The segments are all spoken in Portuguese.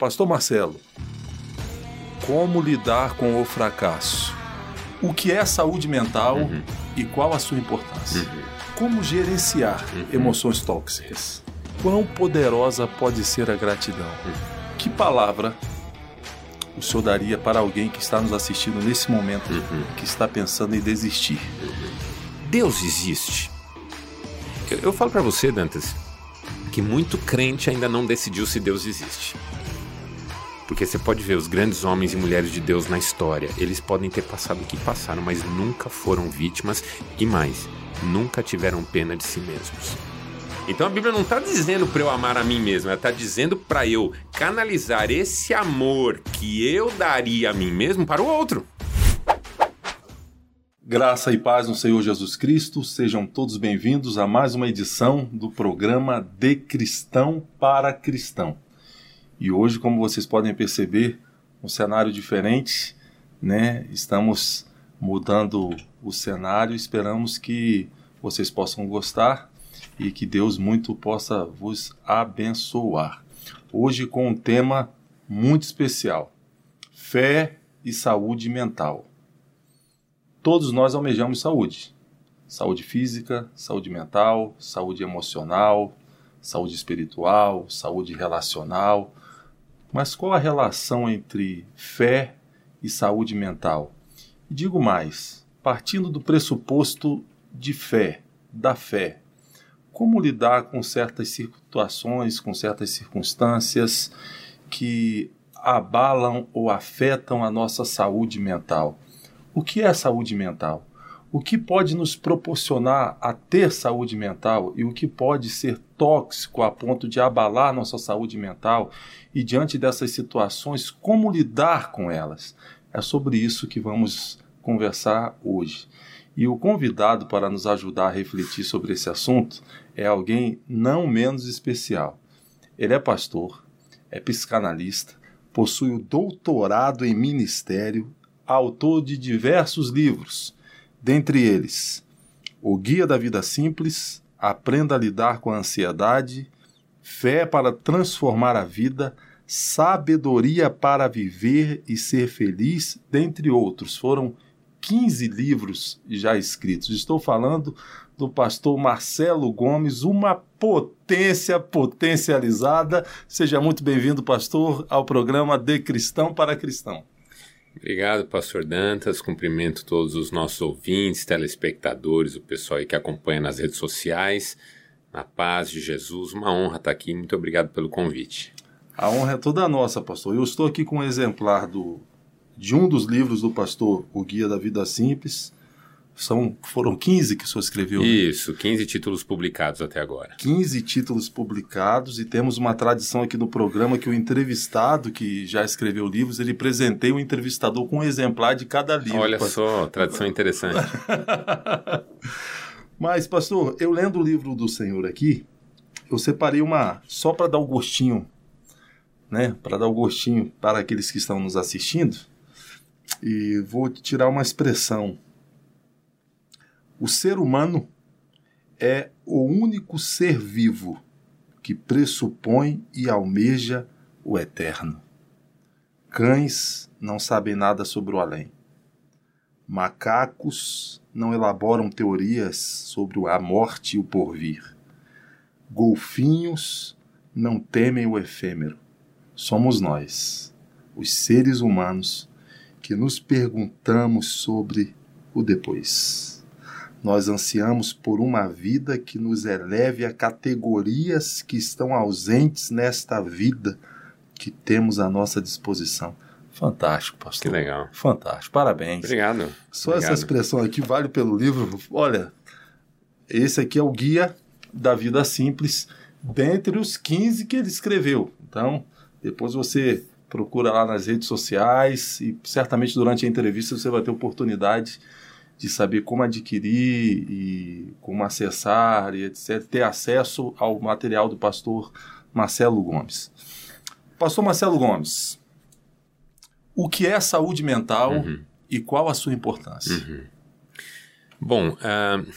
Pastor Marcelo, como lidar com o fracasso? O que é saúde mental uhum. e qual a sua importância? Uhum. Como gerenciar uhum. emoções tóxicas? Quão poderosa pode ser a gratidão? Uhum. Que palavra o senhor daria para alguém que está nos assistindo nesse momento, uhum. que está pensando em desistir? Deus existe. Eu, eu falo para você, Dantas, que muito crente ainda não decidiu se Deus existe. Porque você pode ver os grandes homens e mulheres de Deus na história, eles podem ter passado o que passaram, mas nunca foram vítimas e mais, nunca tiveram pena de si mesmos. Então a Bíblia não está dizendo para eu amar a mim mesmo, ela está dizendo para eu canalizar esse amor que eu daria a mim mesmo para o outro. Graça e paz no Senhor Jesus Cristo, sejam todos bem-vindos a mais uma edição do programa De Cristão para Cristão. E hoje, como vocês podem perceber, um cenário diferente, né? Estamos mudando o cenário, esperamos que vocês possam gostar e que Deus muito possa vos abençoar. Hoje com um tema muito especial: fé e saúde mental. Todos nós almejamos saúde. Saúde física, saúde mental, saúde emocional, saúde espiritual, saúde relacional, mas qual a relação entre fé e saúde mental? E digo mais, partindo do pressuposto de fé, da fé, como lidar com certas situações, com certas circunstâncias que abalam ou afetam a nossa saúde mental? O que é saúde mental? O que pode nos proporcionar a ter saúde mental e o que pode ser tóxico a ponto de abalar nossa saúde mental e diante dessas situações, como lidar com elas. É sobre isso que vamos conversar hoje. E o convidado para nos ajudar a refletir sobre esse assunto é alguém não menos especial. Ele é pastor, é psicanalista, possui o doutorado em ministério, autor de diversos livros Dentre eles, O Guia da Vida Simples, Aprenda a Lidar com a Ansiedade, Fé para Transformar a Vida, Sabedoria para Viver e Ser Feliz, dentre outros. Foram 15 livros já escritos. Estou falando do pastor Marcelo Gomes, uma potência potencializada. Seja muito bem-vindo, pastor, ao programa De Cristão para Cristão. Obrigado, pastor Dantas. Cumprimento todos os nossos ouvintes, telespectadores, o pessoal aí que acompanha nas redes sociais. Na paz de Jesus, uma honra estar aqui. Muito obrigado pelo convite. A honra é toda nossa, pastor. Eu estou aqui com um exemplar do, de um dos livros do pastor, O Guia da Vida Simples, são, foram 15 que o senhor escreveu. Né? Isso, 15 títulos publicados até agora. 15 títulos publicados e temos uma tradição aqui no programa que o entrevistado que já escreveu livros, ele presenteia o entrevistador com um exemplar de cada livro. Olha pastor. só, tradição interessante. Mas, pastor, eu lendo o livro do Senhor aqui, eu separei uma só para dar o um gostinho, né? Para dar o um gostinho para aqueles que estão nos assistindo. E vou tirar uma expressão o ser humano é o único ser vivo que pressupõe e almeja o eterno. Cães não sabem nada sobre o além. Macacos não elaboram teorias sobre a morte e o porvir. Golfinhos não temem o efêmero. Somos nós, os seres humanos, que nos perguntamos sobre o depois. Nós ansiamos por uma vida que nos eleve a categorias que estão ausentes nesta vida que temos à nossa disposição. Fantástico, pastor. Que legal. Fantástico. Parabéns. Obrigado. Só Obrigado. essa expressão aqui vale pelo livro. Olha, esse aqui é o guia da vida simples, dentre os 15 que ele escreveu. Então, depois você procura lá nas redes sociais e certamente durante a entrevista você vai ter oportunidade de saber como adquirir e como acessar e etc., ter acesso ao material do pastor Marcelo Gomes. Pastor Marcelo Gomes, o que é saúde mental uhum. e qual a sua importância? Uhum. Bom, uh,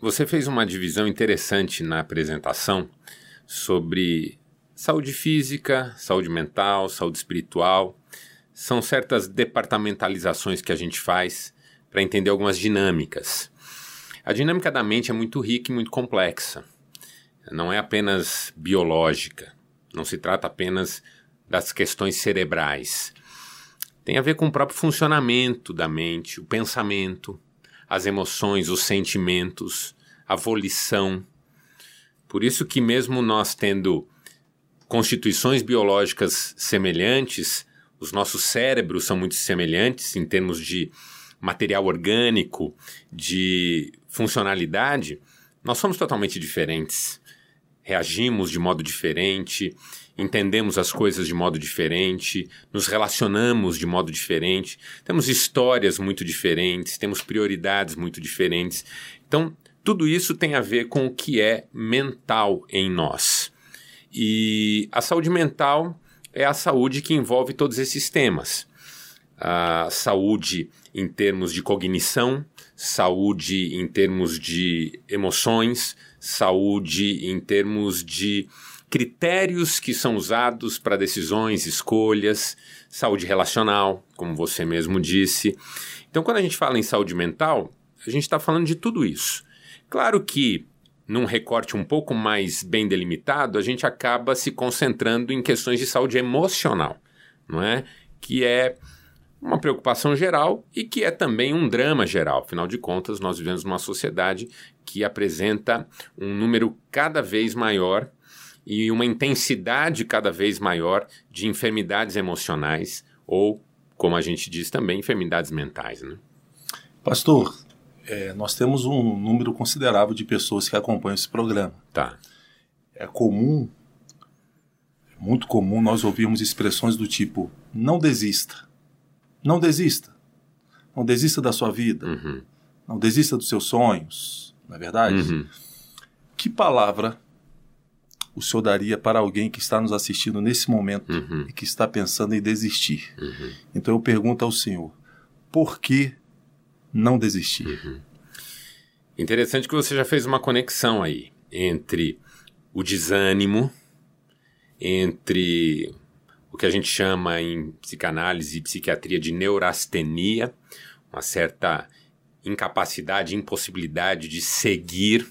você fez uma divisão interessante na apresentação sobre Saúde física, saúde mental, saúde espiritual, são certas departamentalizações que a gente faz para entender algumas dinâmicas. A dinâmica da mente é muito rica e muito complexa. Não é apenas biológica, não se trata apenas das questões cerebrais. Tem a ver com o próprio funcionamento da mente, o pensamento, as emoções, os sentimentos, a volição. Por isso que mesmo nós tendo constituições biológicas semelhantes, os nossos cérebros são muito semelhantes em termos de material orgânico, de funcionalidade, nós somos totalmente diferentes. Reagimos de modo diferente, entendemos as coisas de modo diferente, nos relacionamos de modo diferente, temos histórias muito diferentes, temos prioridades muito diferentes. Então, tudo isso tem a ver com o que é mental em nós. E a saúde mental é a saúde que envolve todos esses temas. A saúde em termos de cognição, saúde em termos de emoções, saúde em termos de critérios que são usados para decisões, escolhas, saúde relacional, como você mesmo disse. Então, quando a gente fala em saúde mental, a gente está falando de tudo isso. Claro que num recorte um pouco mais bem delimitado, a gente acaba se concentrando em questões de saúde emocional, não é? Que é uma preocupação geral e que é também um drama geral. Afinal de contas, nós vivemos numa sociedade que apresenta um número cada vez maior e uma intensidade cada vez maior de enfermidades emocionais ou, como a gente diz também, enfermidades mentais. Né? Pastor, é, nós temos um número considerável de pessoas que acompanham esse programa. Tá. É comum, é muito comum nós ouvirmos expressões do tipo: não desista, não desista, não desista da sua vida, uhum. não desista dos seus sonhos, não é verdade? Uhum. Que palavra o senhor daria para alguém que está nos assistindo nesse momento uhum. e que está pensando em desistir? Uhum. Então eu pergunto ao senhor: por que não desistir. Uhum. Interessante que você já fez uma conexão aí entre o desânimo, entre o que a gente chama em psicanálise e psiquiatria de neurastenia, uma certa incapacidade, impossibilidade de seguir,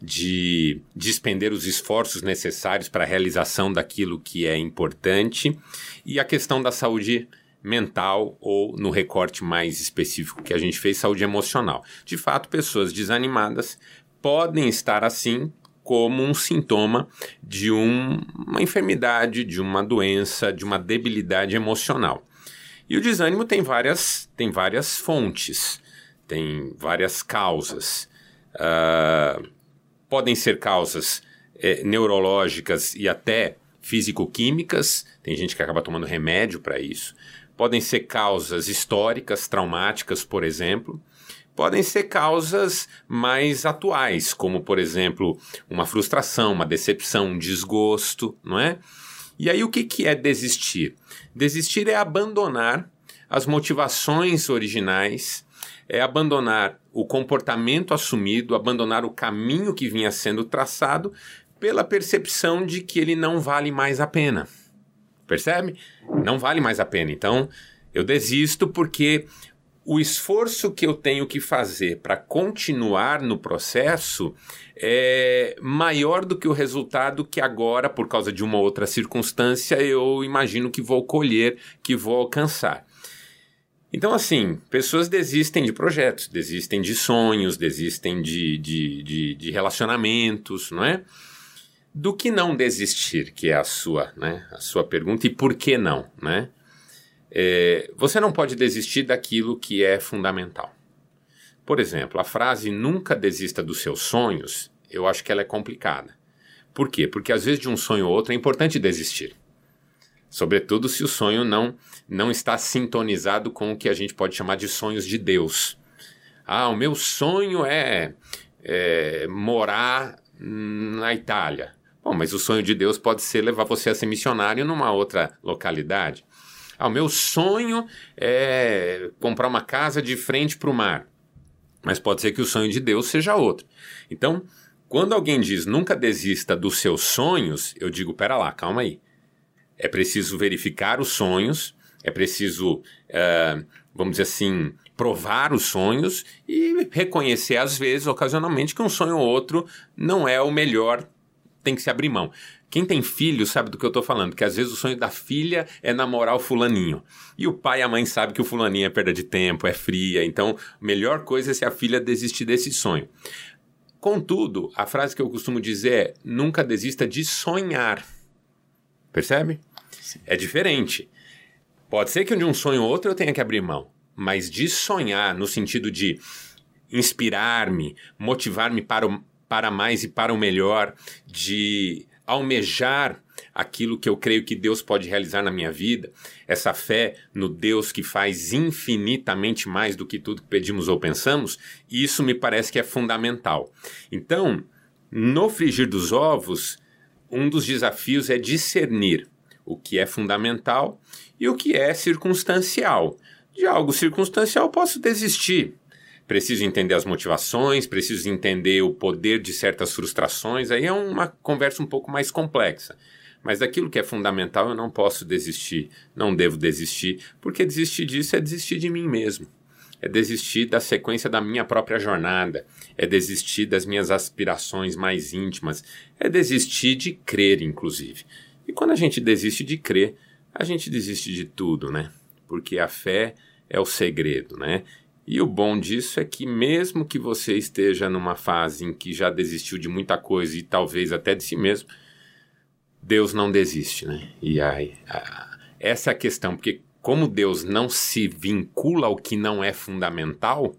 de despender os esforços necessários para a realização daquilo que é importante, e a questão da saúde mental ou no recorte mais específico que a gente fez, saúde emocional. De fato, pessoas desanimadas podem estar assim como um sintoma de um, uma enfermidade, de uma doença, de uma debilidade emocional. E o desânimo tem várias, tem várias fontes, tem várias causas. Uh, podem ser causas eh, neurológicas e até físico-químicas, tem gente que acaba tomando remédio para isso podem ser causas históricas, traumáticas, por exemplo, podem ser causas mais atuais, como por exemplo uma frustração, uma decepção, um desgosto, não é? E aí o que, que é desistir? Desistir é abandonar as motivações originais, é abandonar o comportamento assumido, abandonar o caminho que vinha sendo traçado pela percepção de que ele não vale mais a pena. Percebe? Não vale mais a pena. Então, eu desisto porque o esforço que eu tenho que fazer para continuar no processo é maior do que o resultado que agora, por causa de uma outra circunstância, eu imagino que vou colher, que vou alcançar. Então, assim, pessoas desistem de projetos, desistem de sonhos, desistem de, de, de, de relacionamentos, não é? do que não desistir, que é a sua, né, a sua pergunta, e por que não, né? É, você não pode desistir daquilo que é fundamental. Por exemplo, a frase nunca desista dos seus sonhos, eu acho que ela é complicada. Por quê? Porque às vezes de um sonho ou outro é importante desistir. Sobretudo se o sonho não, não está sintonizado com o que a gente pode chamar de sonhos de Deus. Ah, o meu sonho é, é morar na Itália. Bom, mas o sonho de Deus pode ser levar você a ser missionário numa outra localidade. Ah, o meu sonho é comprar uma casa de frente para o mar. Mas pode ser que o sonho de Deus seja outro. Então, Quando alguém diz nunca desista dos seus sonhos, eu digo, pera lá, calma aí. É preciso verificar os sonhos, é preciso, uh, vamos dizer assim, provar os sonhos e reconhecer, às vezes, ocasionalmente, que um sonho ou outro não é o melhor, tem que se abrir mão. Quem tem filho sabe do que eu estou falando, que às vezes o sonho da filha é namorar o fulaninho. E o pai e a mãe sabem que o fulaninho é perda de tempo, é fria, então a melhor coisa é se a filha desistir desse sonho. Contudo, a frase que eu costumo dizer é: nunca desista de sonhar. Percebe? Sim. É diferente. Pode ser que de um sonho ou outro eu tenha que abrir mão, mas de sonhar no sentido de inspirar-me, motivar-me para, o, para mais e para o melhor, de almejar aquilo que eu creio que Deus pode realizar na minha vida, essa fé no Deus que faz infinitamente mais do que tudo que pedimos ou pensamos, isso me parece que é fundamental. Então, no frigir dos ovos, um dos desafios é discernir o que é fundamental e o que é circunstancial. De algo circunstancial posso desistir, preciso entender as motivações, preciso entender o poder de certas frustrações. Aí é uma conversa um pouco mais complexa. Mas daquilo que é fundamental eu não posso desistir, não devo desistir, porque desistir disso é desistir de mim mesmo. É desistir da sequência da minha própria jornada, é desistir das minhas aspirações mais íntimas, é desistir de crer, inclusive. E quando a gente desiste de crer, a gente desiste de tudo, né? Porque a fé é o segredo, né? E o bom disso é que, mesmo que você esteja numa fase em que já desistiu de muita coisa e talvez até de si mesmo, Deus não desiste, né? E aí, a, essa é a questão, porque como Deus não se vincula ao que não é fundamental,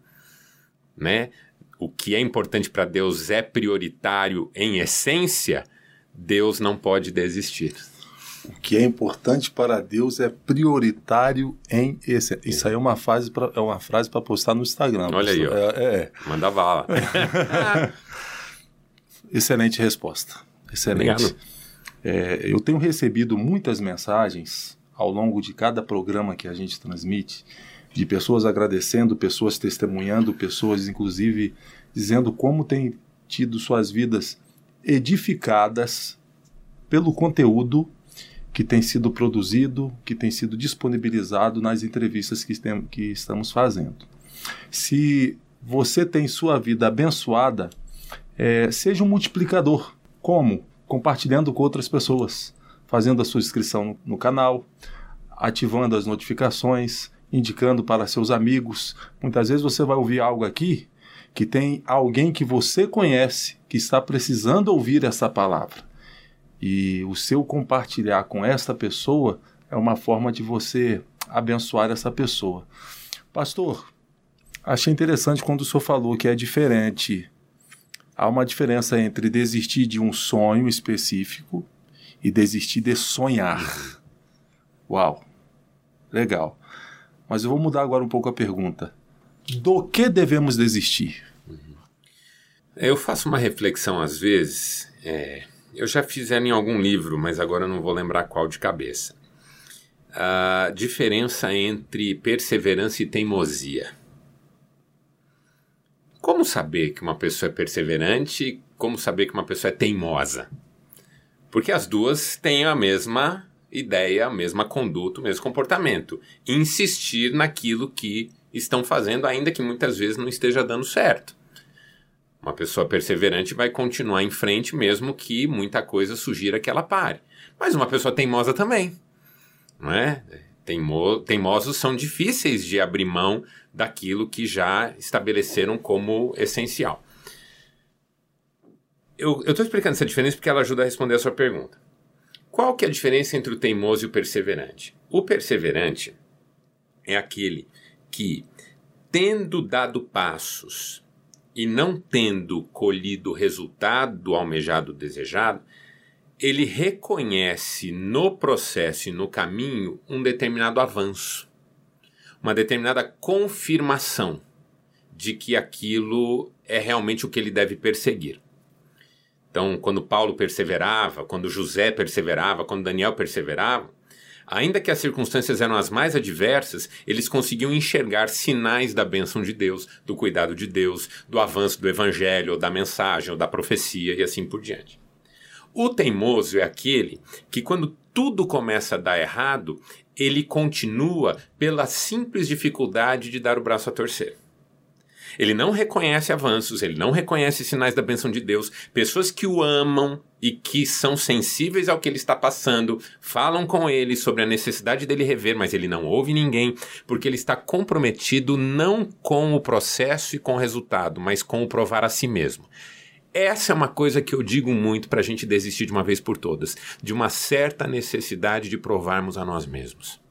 né? O que é importante para Deus é prioritário em essência, Deus não pode desistir. O que é importante para Deus é prioritário em esse. Isso aí é uma frase para é uma frase para postar no Instagram. Olha aí, ó. É, é. Manda bala. Excelente resposta. Excelente. É, eu tenho recebido muitas mensagens ao longo de cada programa que a gente transmite de pessoas agradecendo, pessoas testemunhando, pessoas inclusive dizendo como têm tido suas vidas edificadas pelo conteúdo que tem sido produzido, que tem sido disponibilizado nas entrevistas que, tem, que estamos fazendo. Se você tem sua vida abençoada, é, seja um multiplicador. Como? Compartilhando com outras pessoas, fazendo a sua inscrição no, no canal, ativando as notificações, indicando para seus amigos. Muitas vezes você vai ouvir algo aqui que tem alguém que você conhece que está precisando ouvir essa palavra. E o seu compartilhar com esta pessoa é uma forma de você abençoar essa pessoa. Pastor, achei interessante quando o senhor falou que é diferente. Há uma diferença entre desistir de um sonho específico e desistir de sonhar. Uau, legal. Mas eu vou mudar agora um pouco a pergunta. Do que devemos desistir? Eu faço uma reflexão às vezes. É eu já fiz ela em algum livro, mas agora não vou lembrar qual de cabeça. A diferença entre perseverança e teimosia. Como saber que uma pessoa é perseverante? Como saber que uma pessoa é teimosa? Porque as duas têm a mesma ideia, a mesma conduta, o mesmo comportamento. Insistir naquilo que estão fazendo, ainda que muitas vezes não esteja dando certo. Uma pessoa perseverante vai continuar em frente mesmo que muita coisa sugira que ela pare. Mas uma pessoa teimosa também, não é? Teimo, teimosos são difíceis de abrir mão daquilo que já estabeleceram como essencial. Eu estou explicando essa diferença porque ela ajuda a responder a sua pergunta. Qual que é a diferença entre o teimoso e o perseverante? O perseverante é aquele que, tendo dado passos e não tendo colhido o resultado almejado desejado, ele reconhece no processo e no caminho um determinado avanço, uma determinada confirmação de que aquilo é realmente o que ele deve perseguir. Então, quando Paulo perseverava, quando José perseverava, quando Daniel perseverava, Ainda que as circunstâncias eram as mais adversas, eles conseguiam enxergar sinais da bênção de Deus, do cuidado de Deus, do avanço do evangelho, ou da mensagem, ou da profecia e assim por diante. O teimoso é aquele que, quando tudo começa a dar errado, ele continua pela simples dificuldade de dar o braço a torcer. Ele não reconhece avanços, ele não reconhece sinais da bênção de Deus. Pessoas que o amam e que são sensíveis ao que ele está passando, falam com ele sobre a necessidade dele rever, mas ele não ouve ninguém, porque ele está comprometido não com o processo e com o resultado, mas com o provar a si mesmo. Essa é uma coisa que eu digo muito para a gente desistir de uma vez por todas, de uma certa necessidade de provarmos a nós mesmos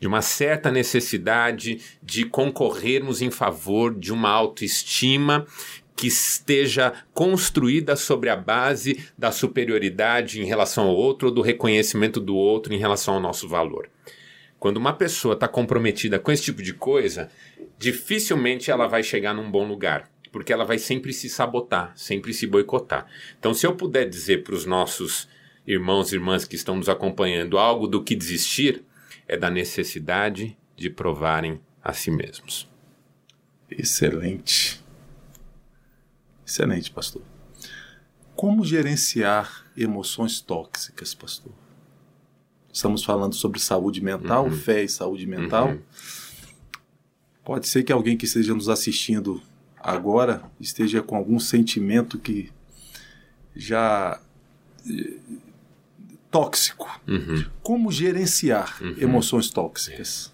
de uma certa necessidade de concorrermos em favor de uma autoestima que esteja construída sobre a base da superioridade em relação ao outro ou do reconhecimento do outro em relação ao nosso valor. Quando uma pessoa está comprometida com esse tipo de coisa, dificilmente ela vai chegar num bom lugar, porque ela vai sempre se sabotar, sempre se boicotar. Então, se eu puder dizer para os nossos irmãos e irmãs que estão nos acompanhando algo do que desistir, é da necessidade de provarem a si mesmos. Excelente. Excelente, pastor. Como gerenciar emoções tóxicas, pastor? Estamos falando sobre saúde mental, uhum. fé e saúde mental. Uhum. Pode ser que alguém que esteja nos assistindo agora esteja com algum sentimento que já tóxico. Uhum. Como gerenciar uhum. emoções tóxicas?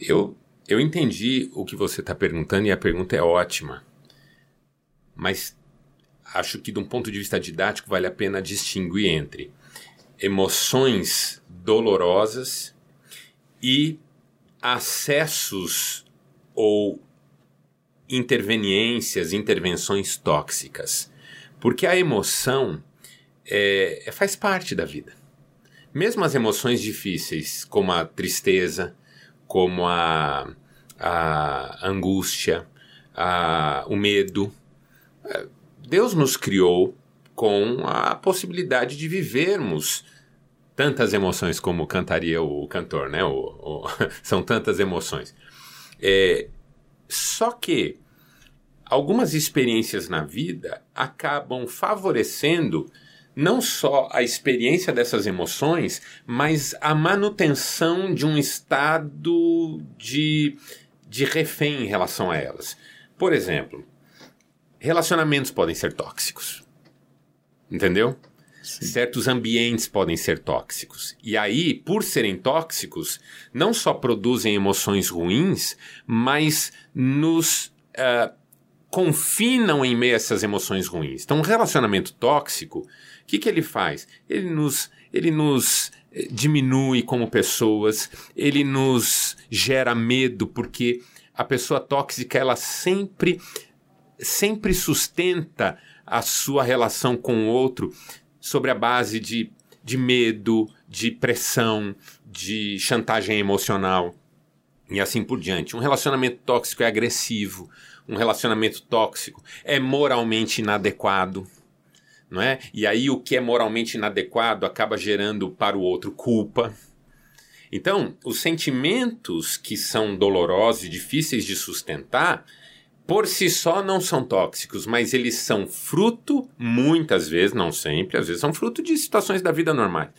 Eu, eu entendi o que você está perguntando e a pergunta é ótima. Mas acho que, de um ponto de vista didático, vale a pena distinguir entre emoções dolorosas e acessos ou interveniências, intervenções tóxicas. Porque a emoção é, é, faz parte da vida. Mesmo as emoções difíceis, como a tristeza, como a, a angústia, a, o medo, é, Deus nos criou com a possibilidade de vivermos tantas emoções como cantaria o cantor, né? O, o, são tantas emoções. É, só que algumas experiências na vida acabam favorecendo não só a experiência dessas emoções, mas a manutenção de um estado de, de refém em relação a elas. Por exemplo, relacionamentos podem ser tóxicos. Entendeu? Sim. Certos ambientes podem ser tóxicos. E aí, por serem tóxicos, não só produzem emoções ruins, mas nos uh, confinam em meio a essas emoções ruins. Então, um relacionamento tóxico o que, que ele faz? Ele nos, ele nos eh, diminui como pessoas, ele nos gera medo, porque a pessoa tóxica ela sempre, sempre sustenta a sua relação com o outro sobre a base de, de medo, de pressão, de chantagem emocional e assim por diante. Um relacionamento tóxico é agressivo, um relacionamento tóxico é moralmente inadequado não é? E aí o que é moralmente inadequado acaba gerando para o outro culpa. Então, os sentimentos que são dolorosos e difíceis de sustentar, por si só não são tóxicos, mas eles são fruto, muitas vezes, não sempre, às vezes são fruto de situações da vida normais.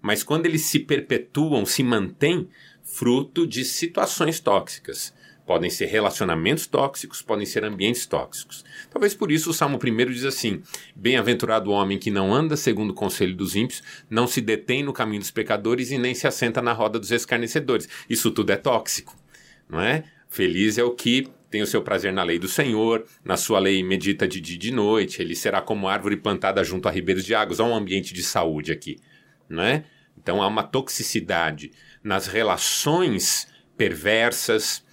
Mas quando eles se perpetuam, se mantêm, fruto de situações tóxicas. Podem ser relacionamentos tóxicos, podem ser ambientes tóxicos. Talvez por isso o Salmo 1 diz assim: Bem-aventurado o homem que não anda segundo o conselho dos ímpios, não se detém no caminho dos pecadores e nem se assenta na roda dos escarnecedores. Isso tudo é tóxico, não é? Feliz é o que tem o seu prazer na lei do Senhor, na sua lei medita de dia e de noite, ele será como árvore plantada junto a ribeiros de águas. Há um ambiente de saúde aqui, não é? Então há uma toxicidade nas relações perversas,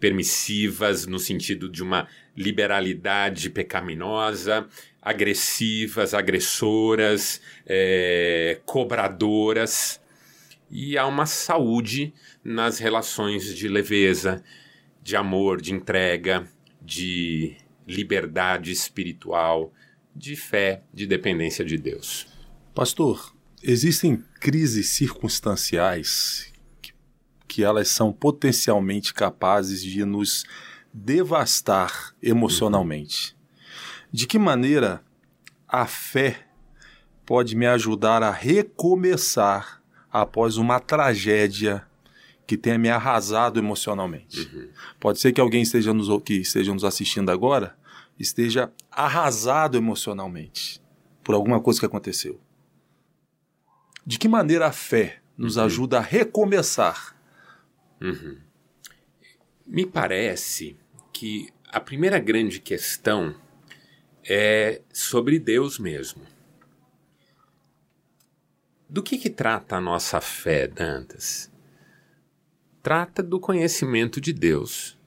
permissivas, no sentido de uma liberalidade pecaminosa, agressivas, agressoras, é, cobradoras. E há uma saúde nas relações de leveza, de amor, de entrega, de liberdade espiritual, de fé, de dependência de Deus. Pastor, existem crises circunstanciais que, elas são potencialmente capazes de nos devastar emocionalmente. De que maneira a fé pode me ajudar a recomeçar após uma tragédia que tenha me arrasado emocionalmente? Uhum. Pode ser que alguém esteja nos, que esteja nos assistindo agora esteja arrasado emocionalmente por alguma coisa que aconteceu. De que maneira a fé nos uhum. ajuda a recomeçar? Uhum. Me parece que a primeira grande questão é sobre Deus mesmo. Do que, que trata a nossa fé, Dantas? Trata do conhecimento de Deus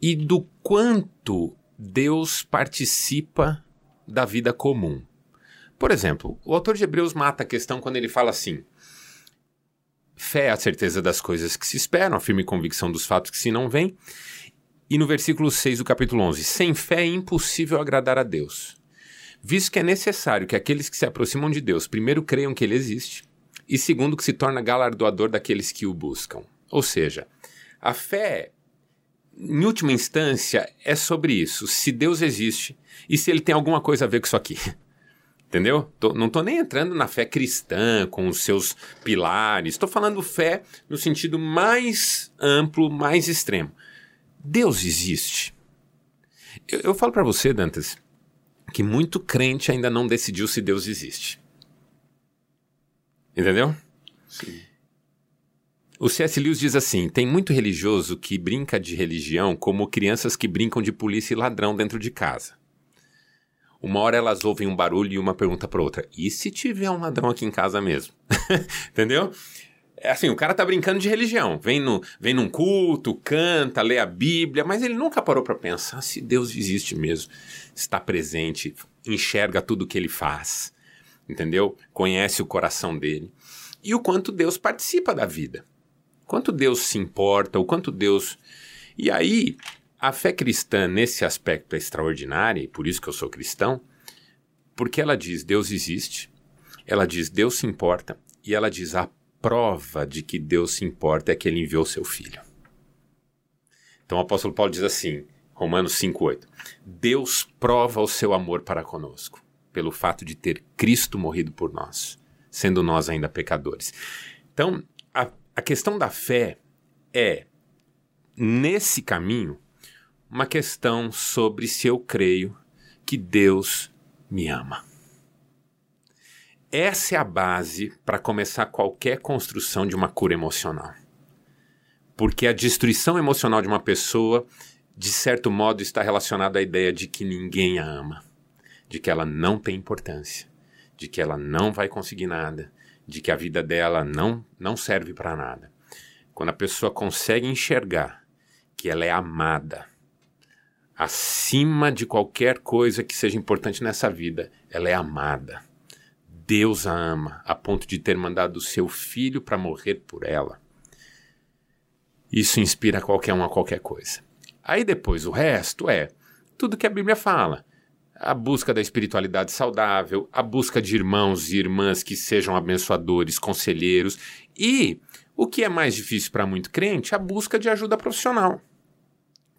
e do quanto Deus participa da vida comum. Por exemplo, o autor de Hebreus mata a questão quando ele fala assim: fé é a certeza das coisas que se esperam, a firme convicção dos fatos que se não veem. E no versículo 6 do capítulo 11: Sem fé é impossível agradar a Deus, visto que é necessário que aqueles que se aproximam de Deus primeiro creiam que ele existe, e segundo, que se torna galardoador daqueles que o buscam. Ou seja, a fé, em última instância, é sobre isso: se Deus existe e se ele tem alguma coisa a ver com isso aqui. Entendeu? Tô, não estou nem entrando na fé cristã, com os seus pilares. Estou falando fé no sentido mais amplo, mais extremo. Deus existe. Eu, eu falo para você, Dantas, que muito crente ainda não decidiu se Deus existe. Entendeu? Sim. O C.S. Lewis diz assim: tem muito religioso que brinca de religião como crianças que brincam de polícia e ladrão dentro de casa. Uma hora elas ouvem um barulho e uma pergunta para outra: e se tiver um ladrão aqui em casa mesmo? Entendeu? É assim, o cara tá brincando de religião. Vem, no, vem num culto, canta, lê a Bíblia, mas ele nunca parou para pensar se Deus existe mesmo, está presente, enxerga tudo que ele faz, entendeu? Conhece o coração dele. E o quanto Deus participa da vida. Quanto Deus se importa, o quanto Deus. E aí, a fé cristã, nesse aspecto, é extraordinária, e por isso que eu sou cristão, porque ela diz Deus existe, ela diz Deus se importa, e ela diz a prova de que Deus se importa é que ele enviou seu filho. Então o apóstolo Paulo diz assim, Romanos 5,8: Deus prova o seu amor para conosco, pelo fato de ter Cristo morrido por nós, sendo nós ainda pecadores. Então, a, a questão da fé é, nesse caminho, uma questão sobre se eu creio que Deus me ama. Essa é a base para começar qualquer construção de uma cura emocional. Porque a destruição emocional de uma pessoa, de certo modo, está relacionada à ideia de que ninguém a ama, de que ela não tem importância, de que ela não vai conseguir nada, de que a vida dela não, não serve para nada. Quando a pessoa consegue enxergar que ela é amada, acima de qualquer coisa que seja importante nessa vida, ela é amada. Deus a ama a ponto de ter mandado o seu filho para morrer por ela. Isso inspira qualquer um a qualquer coisa. Aí depois o resto é tudo que a Bíblia fala. A busca da espiritualidade saudável, a busca de irmãos e irmãs que sejam abençoadores, conselheiros e, o que é mais difícil para muito crente, a busca de ajuda profissional.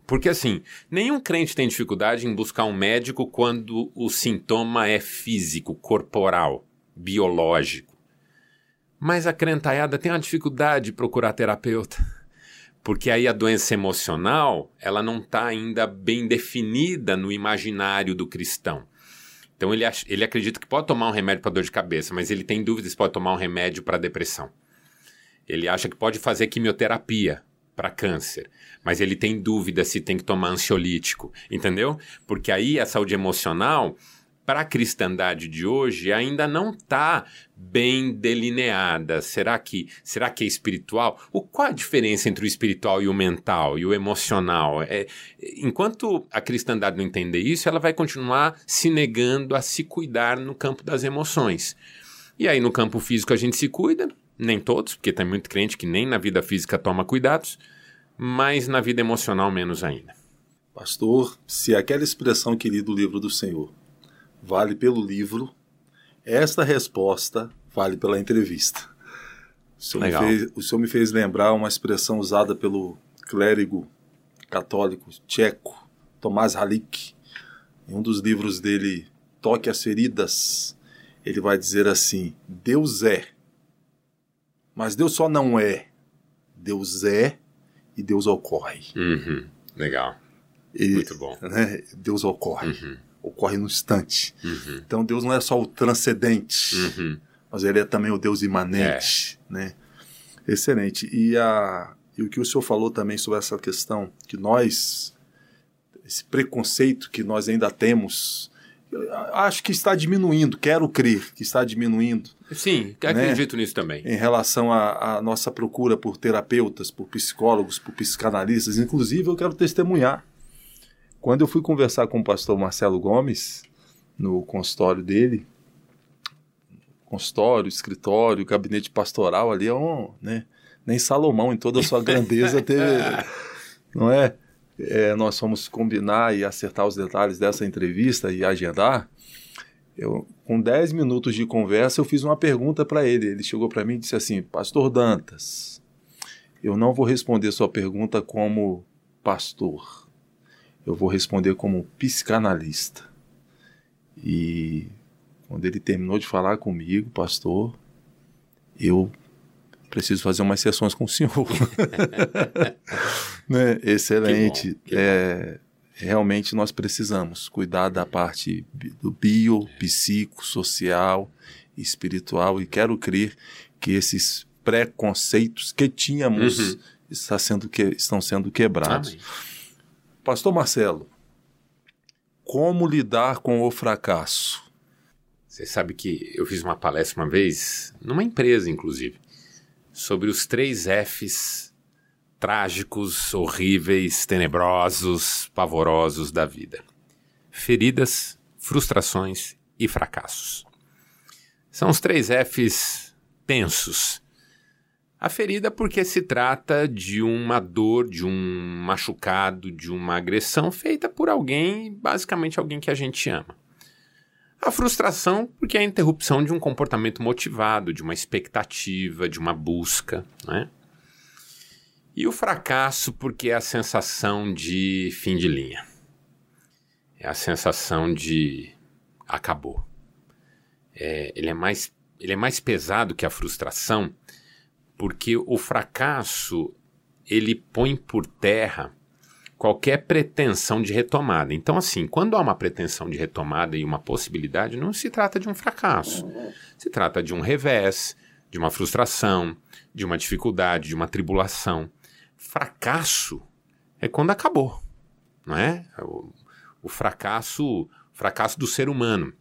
Porque assim, nenhum crente tem dificuldade em buscar um médico quando o sintoma é físico, corporal, biológico. Mas a crentaiada tem uma dificuldade de procurar terapeuta. Porque aí a doença emocional, ela não está ainda bem definida no imaginário do cristão. Então ele, ele acredita que pode tomar um remédio para dor de cabeça, mas ele tem dúvidas se pode tomar um remédio para depressão. Ele acha que pode fazer quimioterapia, para câncer, mas ele tem dúvida se tem que tomar ansiolítico, entendeu? Porque aí a saúde emocional para a cristandade de hoje ainda não está bem delineada. Será que será que é espiritual? O qual a diferença entre o espiritual e o mental e o emocional? É, enquanto a cristandade não entender isso, ela vai continuar se negando a se cuidar no campo das emoções. E aí no campo físico a gente se cuida, nem todos, porque tem muito crente que nem na vida física toma cuidados, mas na vida emocional menos ainda. Pastor, se aquela expressão que li do livro do Senhor vale pelo livro, Esta resposta vale pela entrevista. O senhor, me Legal. fez, o senhor me fez lembrar uma expressão usada pelo clérigo católico tcheco Tomás Halik. Em um dos livros dele, Toque as Feridas, ele vai dizer assim: Deus é. Mas Deus só não é. Deus é e Deus ocorre. Uhum. Legal. Ele- Muito bom. né? Deus ocorre. Uhum. Ocorre no instante. Uhum. Então Deus não é só o transcendente, Uhum. mas ele é também o Deus imanente, né? Excelente. E, a, e o que o senhor falou também sobre essa questão que nós, esse preconceito que nós ainda temos, acho que está diminuindo, quero crer que está diminuindo Sim, Né? acredito nisso também. em relação à, à nossa procura por terapeutas, por psicólogos, por psicanalistas. Inclusive, eu quero testemunhar. Quando eu fui conversar com o pastor Marcelo Gomes, no consultório dele, consultório, escritório, gabinete pastoral, ali é um. Né, nem Salomão, em toda a sua grandeza, teve. Não é? É, nós fomos combinar e acertar os detalhes dessa entrevista e agendar. Eu, com 10 minutos de conversa, eu fiz uma pergunta para ele. Ele chegou para mim e disse assim: Pastor Dantas, eu não vou responder sua pergunta como pastor. Eu vou responder como psicanalista. E quando ele terminou de falar comigo, pastor, eu preciso fazer umas sessões com o senhor. né? Excelente. Que bom, que é, realmente nós precisamos cuidar da parte do bio, psico, social, espiritual e quero crer que esses preconceitos que tínhamos Uhum. está sendo que, estão sendo quebrados. Amém. Pastor Marcelo, como lidar com o fracasso? Você sabe que eu fiz uma palestra uma vez, numa empresa inclusive, sobre os três Fs trágicos, horríveis, tenebrosos, pavorosos da vida: feridas, frustrações e fracassos. São os três Fs tensos. A ferida porque se trata de uma dor, de um machucado, de uma agressão feita por alguém, basicamente alguém que a gente ama. A frustração, porque é a interrupção de um comportamento motivado, de uma expectativa, de uma busca, né? E o fracasso, porque é a sensação de fim de linha. É a sensação de acabou. É, ele, é mais, ele é mais pesado que a frustração, porque o fracasso ele põe por terra qualquer pretensão de retomada. Então, assim, quando há uma pretensão de retomada e uma possibilidade, não se trata de um fracasso. Se trata de um revés, de uma frustração, de uma dificuldade, de uma tribulação. Fracasso é quando acabou, não é? O, o fracasso, fracasso do ser humano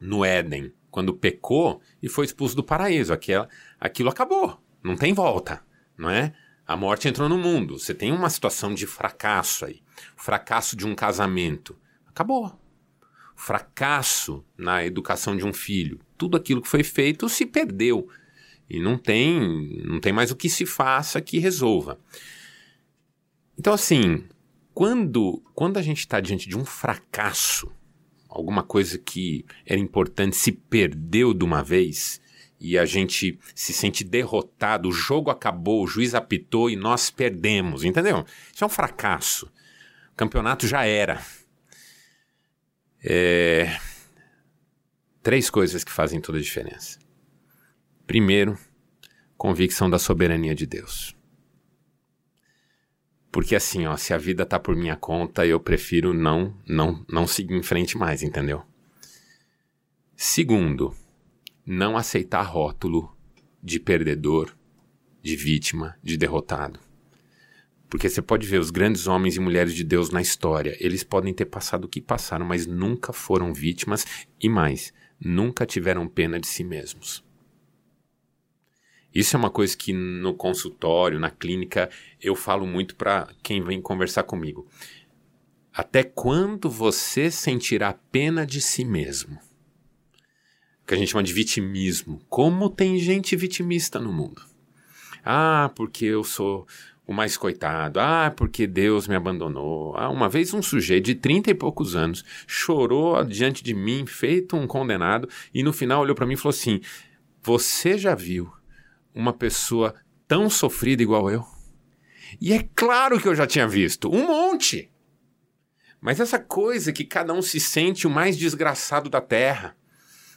no Éden, quando pecou e foi expulso do paraíso, aquilo, aquilo acabou, não tem volta, não é? A morte entrou no mundo. Você tem uma situação de fracasso aí. O fracasso de um casamento. Acabou. O fracasso na educação de um filho. Tudo aquilo que foi feito se perdeu. E não tem, não tem mais o que se faça que resolva. Então, assim, quando, quando a gente está diante de um fracasso, alguma coisa que era importante se perdeu de uma vez, e a gente se sente derrotado, o jogo acabou, o juiz apitou e nós perdemos, entendeu? Isso é um fracasso. O campeonato já era. É... Três coisas que fazem toda a diferença. Primeiro, convicção da soberania de Deus. Porque assim, ó, se a vida tá por minha conta, eu prefiro não, não, não seguir em frente mais, entendeu? Segundo, não aceitar rótulo de perdedor, de vítima, de derrotado. Porque você pode ver os grandes homens e mulheres de Deus na história, eles podem ter passado o que passaram, mas nunca foram vítimas e mais, nunca tiveram pena de si mesmos. Isso é uma coisa que no consultório, na clínica, eu falo muito para quem vem conversar comigo. Até quando você sentirá pena de si mesmo? que a gente chama de vitimismo. Como tem gente vitimista no mundo? Ah, porque eu sou o mais coitado. Ah, porque Deus me abandonou. Ah, uma vez um sujeito de trinta e poucos anos chorou diante de mim, feito um condenado, e no final olhou para mim e falou assim: Você já viu uma pessoa tão sofrida igual eu? E é claro que eu já tinha visto, um monte. Mas essa coisa que cada um se sente o mais desgraçado da terra,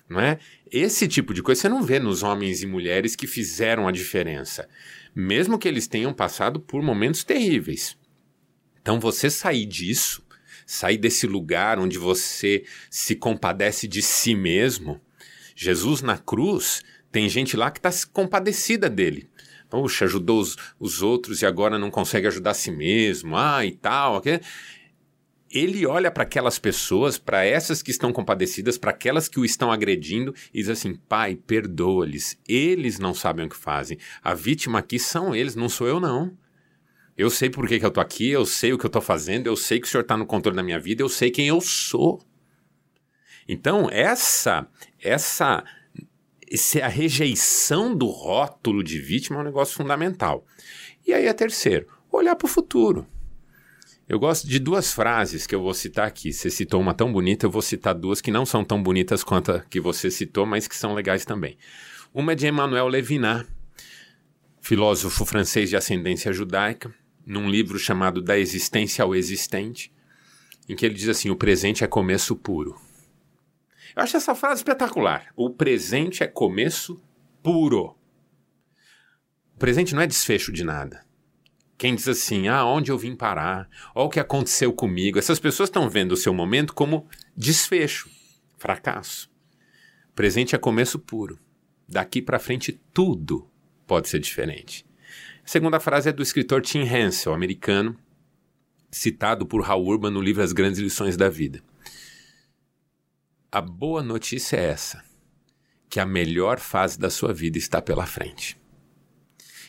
não é? Esse tipo de coisa você não vê nos homens e mulheres que fizeram a diferença mesmo que eles tenham passado por momentos terríveis. Então, você sair disso, sair desse lugar onde você se compadece de si mesmo. Jesus na cruz, tem gente lá que está compadecida dele. Puxa, ajudou os, os outros e agora não consegue ajudar a si mesmo, ah, e tal. Okay? ele olha para aquelas pessoas, para essas que estão compadecidas, para aquelas que o estão agredindo e diz assim: Pai, perdoa-lhes. Eles não sabem o que fazem. A vítima aqui são eles, não sou eu, não. Eu sei por que, que eu tô aqui, eu sei o que eu tô fazendo, eu sei que o Senhor está no controle da minha vida, eu sei quem eu sou. Então, essa, essa, essa a rejeição do rótulo de vítima é um negócio fundamental. E aí, a terceiro, olhar para o futuro. Eu gosto de duas frases que eu vou citar aqui. Você citou uma tão bonita, eu vou citar duas que não são tão bonitas quanto a que você citou, mas que são legais também. Uma é de Emmanuel Levinas, filósofo francês de ascendência judaica, num livro chamado Da Existência ao Existente, em que ele diz assim: o presente é começo puro. Eu acho essa frase espetacular. O presente é começo puro. O presente não é desfecho de nada. Quem diz assim, ah, onde eu vim parar? Olha o que aconteceu comigo. Essas pessoas estão vendo o seu momento como desfecho, fracasso. Presente é começo puro. Daqui para frente tudo pode ser diferente. A segunda frase é do escritor Tim Hansel, americano, citado por Hal Urban no livro As Grandes Lições da Vida. A boa notícia é essa, que a melhor fase da sua vida está pela frente.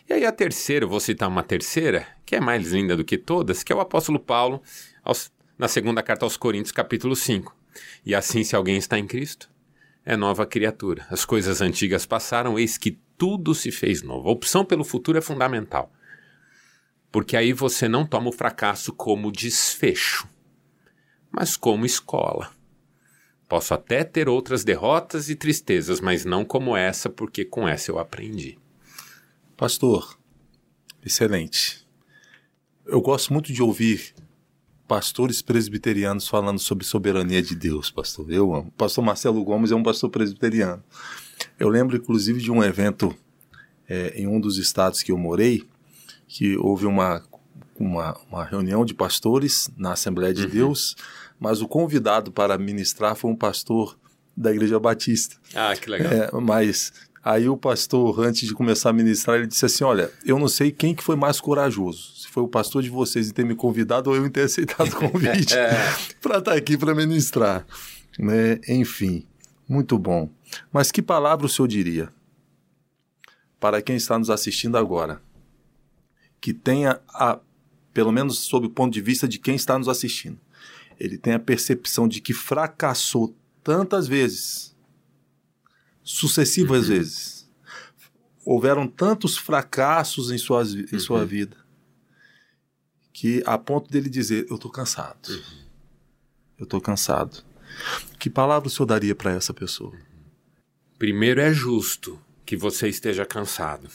E aí a terceira, eu vou citar uma terceira, que é mais linda do que todas, que é o apóstolo Paulo, aos, na segunda carta aos Coríntios, capítulo 5. E assim, se alguém está em Cristo, é nova criatura. As coisas antigas passaram, eis que tudo se fez novo. A opção pelo futuro é fundamental. Porque aí você não toma o fracasso como desfecho, mas como escola. Posso até ter outras derrotas e tristezas, mas não como essa, porque com essa eu aprendi. Pastor, excelente. Eu gosto muito de ouvir pastores presbiterianos falando sobre soberania de Deus, pastor. Eu amo. Pastor Marcelo Gomes é um pastor presbiteriano. Eu lembro, inclusive, de um evento é, em um dos estados que eu morei, que houve uma, uma, uma reunião de pastores na Assembleia de uhum. Deus, mas o convidado para ministrar foi um pastor da Igreja Batista. Ah, que legal. É, mas Aí o pastor, antes de começar a ministrar, ele disse assim: Olha, eu não sei quem que foi mais corajoso. Se foi o pastor de vocês em ter me convidado ou eu em ter aceitado o convite é. para estar tá aqui para ministrar. Né? Enfim, muito bom. Mas que palavra o senhor diria para quem está nos assistindo agora? Que tenha, a, pelo menos sob o ponto de vista de quem está nos assistindo, ele tem a percepção de que fracassou tantas vezes sucessivas uhum. vezes. Houveram tantos fracassos em, suas, em uhum. sua vida que a ponto dele dizer: Eu estou cansado. Uhum. Eu estou cansado. Que palavra o senhor daria para essa pessoa? Primeiro, é justo que você esteja cansado.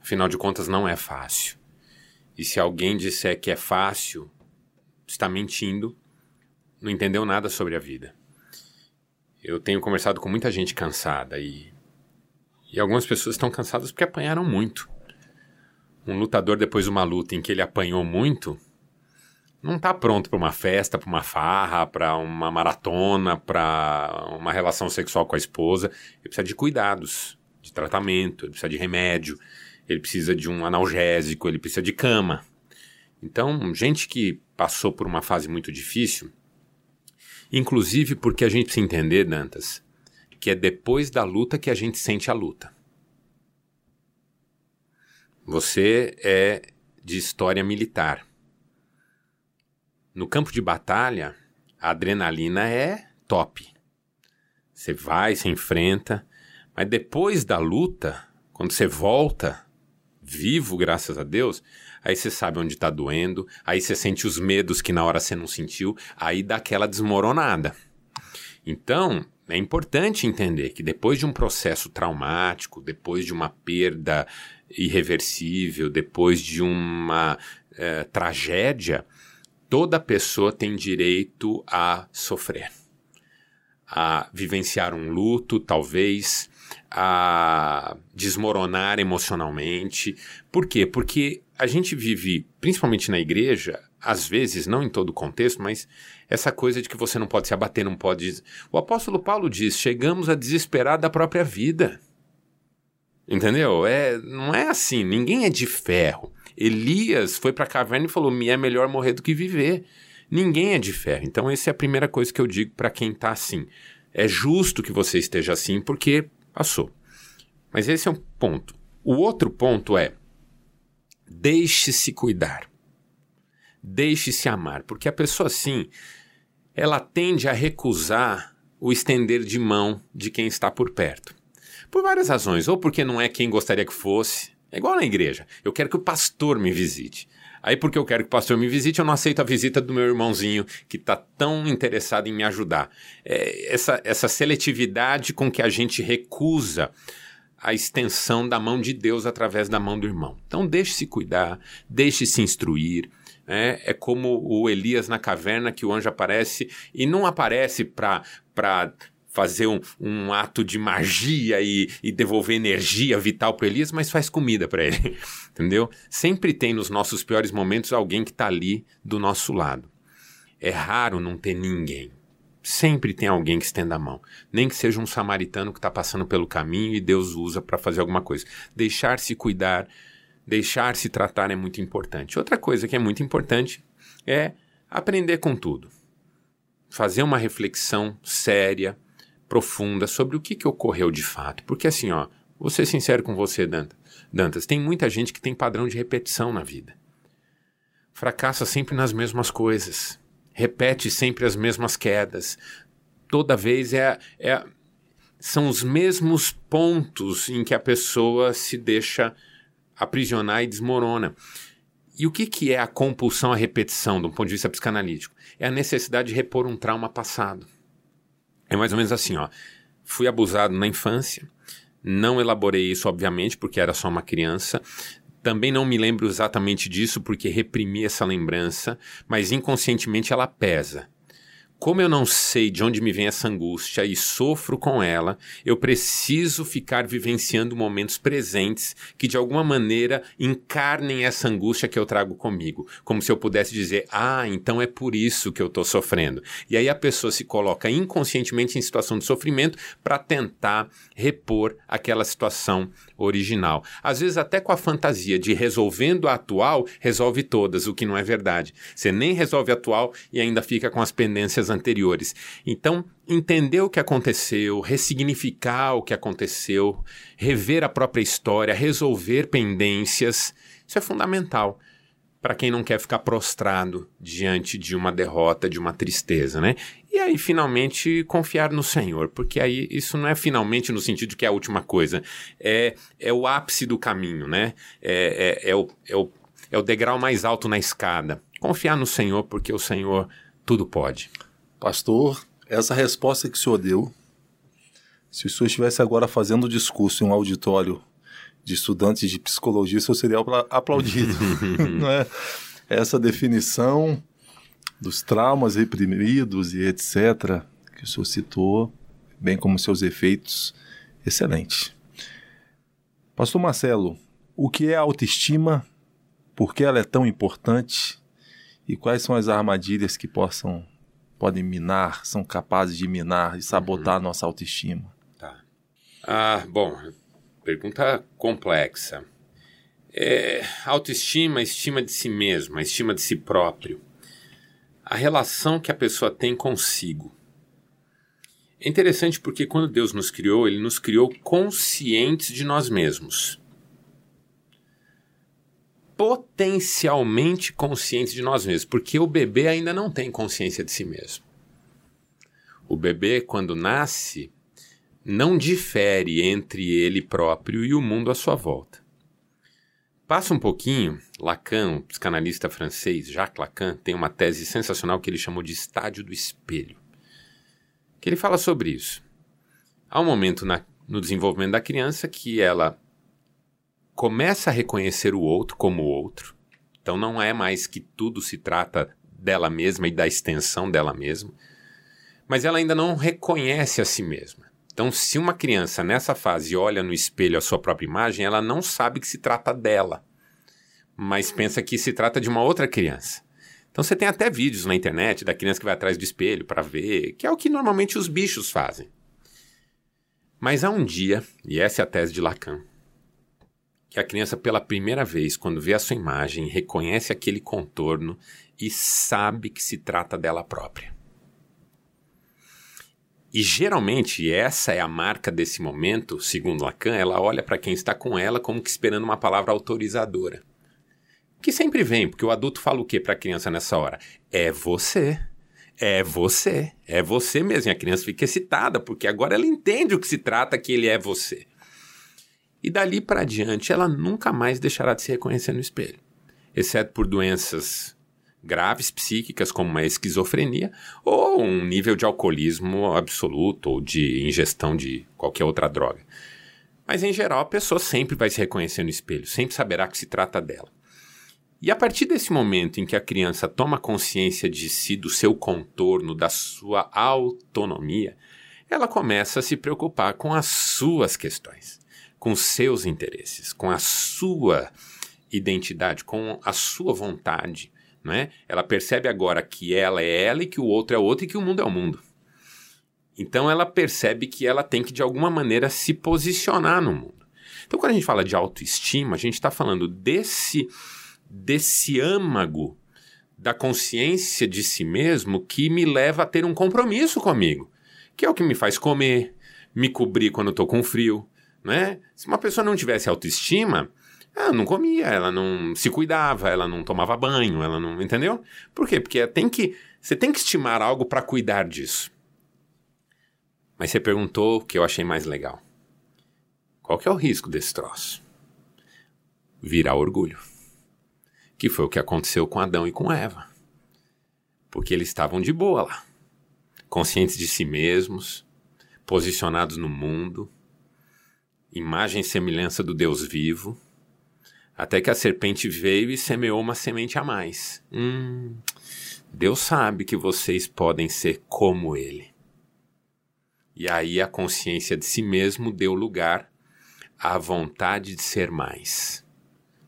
Afinal de contas, não é fácil. E se alguém disser que é fácil, está mentindo, não entendeu nada sobre a vida. Eu tenho conversado com muita gente cansada e, e algumas pessoas estão cansadas porque apanharam muito. Um lutador, depois de uma luta em que ele apanhou muito, não está pronto para uma festa, para uma farra, para uma maratona, para uma relação sexual com a esposa. Ele precisa de cuidados, de tratamento, ele precisa de remédio, ele precisa de um analgésico, ele precisa de cama. Então, gente que passou por uma fase muito difícil Inclusive porque a gente precisa entender, Dantas, que é depois da luta que a gente sente a luta. Você é de história militar. No campo de batalha, a adrenalina é top. Você vai, se enfrenta, mas depois da luta, quando você volta vivo, graças a Deus, aí você sabe onde está doendo, aí você sente os medos que na hora você não sentiu, aí dá aquela desmoronada. Então, é importante entender que depois de um processo traumático, depois de uma perda irreversível, depois de uma é, tragédia, toda pessoa tem direito a sofrer, a vivenciar um luto, talvez, a desmoronar emocionalmente. Por quê? Porque a gente vive, principalmente na igreja, às vezes, não em todo contexto, mas essa coisa de que você não pode se abater, não pode. O apóstolo Paulo diz: chegamos a desesperar da própria vida. Entendeu? É, não é assim, ninguém é de ferro. Elias foi para a caverna e falou: me é melhor morrer do que viver. Ninguém é de ferro. Então, essa é a primeira coisa que eu digo para quem está assim. É justo que você esteja assim, porque passou. Mas esse é um ponto. O outro ponto é: deixe-se cuidar. Deixe-se amar, porque a pessoa assim, ela tende a recusar o estender de mão de quem está por perto. Por várias razões, ou porque não é quem gostaria que fosse. É igual na igreja. Eu quero que o pastor me visite. Aí, porque eu quero que o pastor me visite, eu não aceito a visita do meu irmãozinho que está tão interessado em me ajudar. É essa, essa seletividade com que a gente recusa a extensão da mão de Deus através da mão do irmão. Então, deixe-se cuidar, deixe-se instruir. É, é como o Elias na caverna que o anjo aparece e não aparece para fazer um, um, ato de magia e, e devolver energia vital para Elias, mas faz comida para ele, entendeu? Sempre tem nos nossos piores momentos alguém que está ali do nosso lado. É raro não ter ninguém. Sempre tem alguém que estenda a mão. Nem que seja um samaritano que está passando pelo caminho e Deus usa para fazer alguma coisa. Deixar-se cuidar, deixar-se tratar é muito importante. Outra coisa que é muito importante é aprender com tudo. Fazer uma reflexão séria, profunda sobre o que, que ocorreu de fato. Porque assim, ó, vou ser sincero com você, Dantas. Dantas, tem muita gente que tem padrão de repetição na vida. Fracassa sempre nas mesmas coisas repete sempre as mesmas quedas. Toda vez é, é, são os mesmos pontos em que a pessoa se deixa aprisionar e desmorona. E o que, que é a compulsão à repetição, do ponto de vista psicanalítico? É a necessidade de repor um trauma passado. É mais ou menos assim, ó. Fui abusado na infância, não elaborei isso, obviamente, porque era só uma criança. Também não me lembro exatamente disso porque reprimi essa lembrança, mas inconscientemente ela pesa. Como eu não sei de onde me vem essa angústia e sofro com ela, eu preciso ficar vivenciando momentos presentes que de alguma maneira encarnem essa angústia que eu trago comigo, como se eu pudesse dizer: "Ah, então é por isso que eu estou sofrendo". E aí a pessoa se coloca inconscientemente em situação de sofrimento para tentar repor aquela situação original. Às vezes até com a fantasia de resolvendo a atual, resolve todas, o que não é verdade. Você nem resolve a atual e ainda fica com as pendências anteriores. Então, entender o que aconteceu, ressignificar o que aconteceu, rever a própria história, resolver pendências, isso é fundamental para quem não quer ficar prostrado diante de uma derrota, de uma tristeza, né? E aí, finalmente, confiar no Senhor, porque aí isso não é finalmente no sentido que é a última coisa, é, é o ápice do caminho, né? É, é, é, o, é, o, é o degrau mais alto na escada. Confiar no Senhor, porque o Senhor tudo pode. Pastor, essa resposta que o senhor deu, se o senhor estivesse agora fazendo discurso em um auditório de estudantes de psicologia, isso seria aplaudido. não é? Essa definição dos traumas reprimidos e etc., que o senhor citou, bem como seus efeitos, excelente. Pastor Marcelo, o que é autoestima? Por que ela é tão importante? E quais são as armadilhas que possam podem minar, são capazes de minar e sabotar uhum. a nossa autoestima? Tá. Ah, bom, Pergunta complexa. É, autoestima, estima de si mesmo, estima de si próprio. A relação que a pessoa tem consigo. É interessante porque quando Deus nos criou, Ele nos criou conscientes de nós mesmos. Potencialmente conscientes de nós mesmos, porque o bebê ainda não tem consciência de si mesmo. O bebê, quando nasce, não difere entre ele próprio e o mundo à sua volta. Passa um pouquinho, Lacan, o psicanalista francês Jacques Lacan, tem uma tese sensacional que ele chamou de estádio do espelho. Que ele fala sobre isso. Há um momento na, no desenvolvimento da criança que ela começa a reconhecer o outro como outro. Então não é mais que tudo se trata dela mesma e da extensão dela mesma, mas ela ainda não reconhece a si mesma. Então, se uma criança nessa fase olha no espelho a sua própria imagem, ela não sabe que se trata dela, mas pensa que se trata de uma outra criança. Então, você tem até vídeos na internet da criança que vai atrás do espelho para ver, que é o que normalmente os bichos fazem. Mas há um dia, e essa é a tese de Lacan, que a criança, pela primeira vez, quando vê a sua imagem, reconhece aquele contorno e sabe que se trata dela própria. E geralmente essa é a marca desse momento, segundo Lacan, ela olha para quem está com ela como que esperando uma palavra autorizadora. Que sempre vem, porque o adulto fala o que para a criança nessa hora? É você. É você. É você mesmo. E a criança fica excitada, porque agora ela entende o que se trata que ele é você. E dali para diante, ela nunca mais deixará de se reconhecer no espelho, exceto por doenças graves psíquicas como uma esquizofrenia ou um nível de alcoolismo absoluto ou de ingestão de qualquer outra droga. Mas em geral a pessoa sempre vai se reconhecer no espelho, sempre saberá que se trata dela. E a partir desse momento em que a criança toma consciência de si, do seu contorno, da sua autonomia, ela começa a se preocupar com as suas questões, com seus interesses, com a sua identidade, com a sua vontade, né? Ela percebe agora que ela é ela e que o outro é outro e que o mundo é o mundo. Então ela percebe que ela tem que de alguma maneira se posicionar no mundo. Então quando a gente fala de autoestima, a gente está falando desse desse âmago da consciência de si mesmo que me leva a ter um compromisso comigo, que é o que me faz comer, me cobrir quando estou com frio, né? Se uma pessoa não tivesse autoestima, ela não comia, ela não se cuidava, ela não tomava banho, ela não. Entendeu? Por quê? Porque tem que, você tem que estimar algo para cuidar disso. Mas você perguntou o que eu achei mais legal. Qual que é o risco desse troço? Virar orgulho. Que foi o que aconteceu com Adão e com Eva. Porque eles estavam de boa lá, conscientes de si mesmos, posicionados no mundo, imagem e semelhança do Deus vivo até que a serpente veio e semeou uma semente a mais. Hum, Deus sabe que vocês podem ser como Ele. E aí a consciência de si mesmo deu lugar à vontade de ser mais.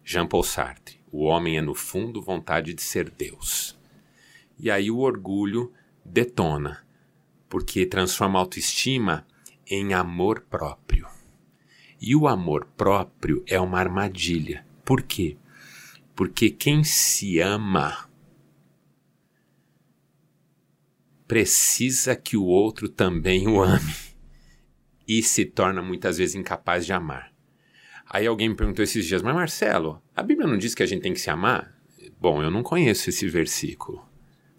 Jean Paul Sartre. O homem é, no fundo, vontade de ser Deus. E aí o orgulho detona, porque transforma a autoestima em amor próprio. E o amor próprio é uma armadilha. Por quê? Porque quem se ama precisa que o outro também o ame e se torna muitas vezes incapaz de amar. Aí alguém me perguntou esses dias, mas Marcelo, a Bíblia não diz que a gente tem que se amar? Bom, eu não conheço esse versículo.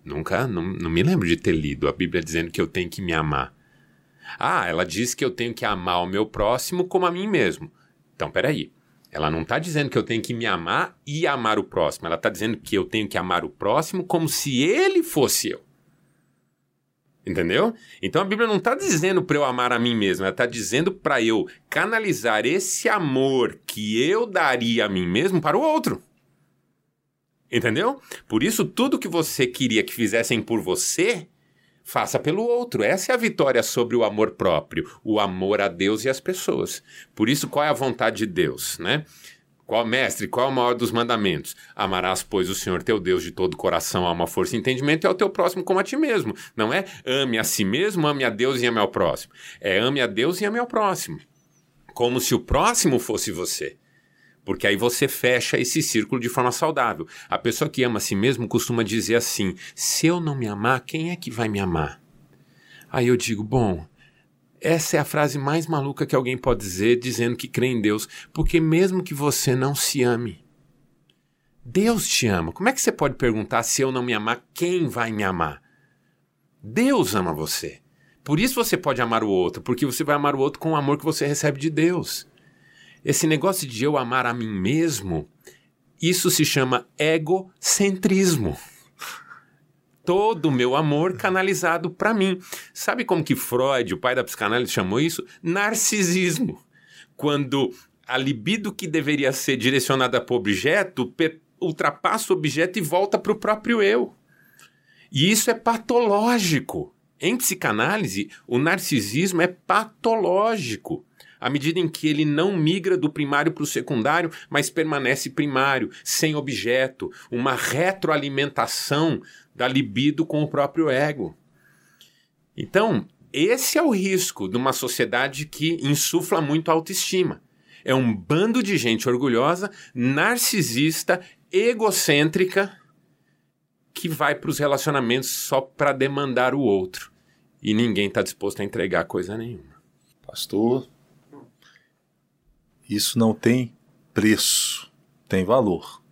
Nunca, não, não me lembro de ter lido a Bíblia dizendo que eu tenho que me amar. Ah, ela diz que eu tenho que amar o meu próximo como a mim mesmo. Então, peraí. Ela não está dizendo que eu tenho que me amar e amar o próximo. Ela está dizendo que eu tenho que amar o próximo como se ele fosse eu. Entendeu? Então a Bíblia não está dizendo para eu amar a mim mesmo, ela está dizendo para eu canalizar esse amor que eu daria a mim mesmo para o outro. Entendeu? Por isso, tudo que você queria que fizessem por você, faça pelo outro. Essa é a vitória sobre o amor próprio, o amor a Deus e às pessoas. Por isso, qual é a vontade de Deus, né? Qual, mestre, qual é o maior dos mandamentos? Amarás, pois, o Senhor teu Deus de todo o coração, alma, força e entendimento, e ao teu próximo como a ti mesmo. Não é ame a si mesmo, ame a Deus e ame ao próximo. É ame a Deus e ame ao próximo. Como se o próximo fosse você. Porque aí você fecha esse círculo de forma saudável. A pessoa que ama a si mesmo costuma dizer assim: se eu não me amar, quem é que vai me amar? Aí eu digo: bom, essa é a frase mais maluca que alguém pode dizer dizendo que crê em Deus, porque mesmo que você não se ame, Deus te ama. Como é que você pode perguntar se eu não me amar, quem vai me amar? Deus ama você. Por isso você pode amar o outro, porque você vai amar o outro com o amor que você recebe de Deus. Esse negócio de eu amar a mim mesmo Isso se chama egocentrismo. Todo o meu amor canalizado para mim. Sabe como que Freud, o pai da psicanálise, chamou isso? Narcisismo. Quando a libido que deveria ser direcionada para o objeto ultrapassa o objeto e volta para o próprio eu. E isso é patológico. Em psicanálise, o narcisismo é patológico à medida em que ele não migra do primário para o secundário, mas permanece primário, sem objeto, uma retroalimentação da libido com o próprio ego. Então, esse é o risco de uma sociedade que insufla muito autoestima. É um bando de gente orgulhosa, narcisista, egocêntrica, que vai para os relacionamentos só para demandar o outro. E ninguém está disposto a entregar coisa nenhuma. Pastor, isso não tem preço, tem valor.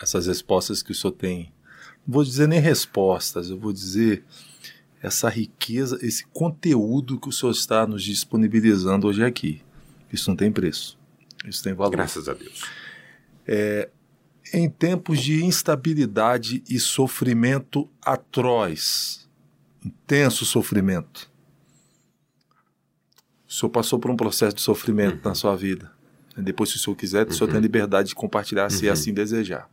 Essas respostas que o senhor tem, não vou dizer nem respostas, eu vou dizer essa riqueza, esse conteúdo que o senhor está nos disponibilizando hoje aqui. Isso não tem preço, isso tem valor. Graças a Deus. É, em tempos de instabilidade e sofrimento atroz, intenso sofrimento, o senhor passou por um processo de sofrimento uhum. na sua vida. Depois, se o senhor quiser, o senhor tem a uhum. liberdade de compartilhar se uhum. assim desejar.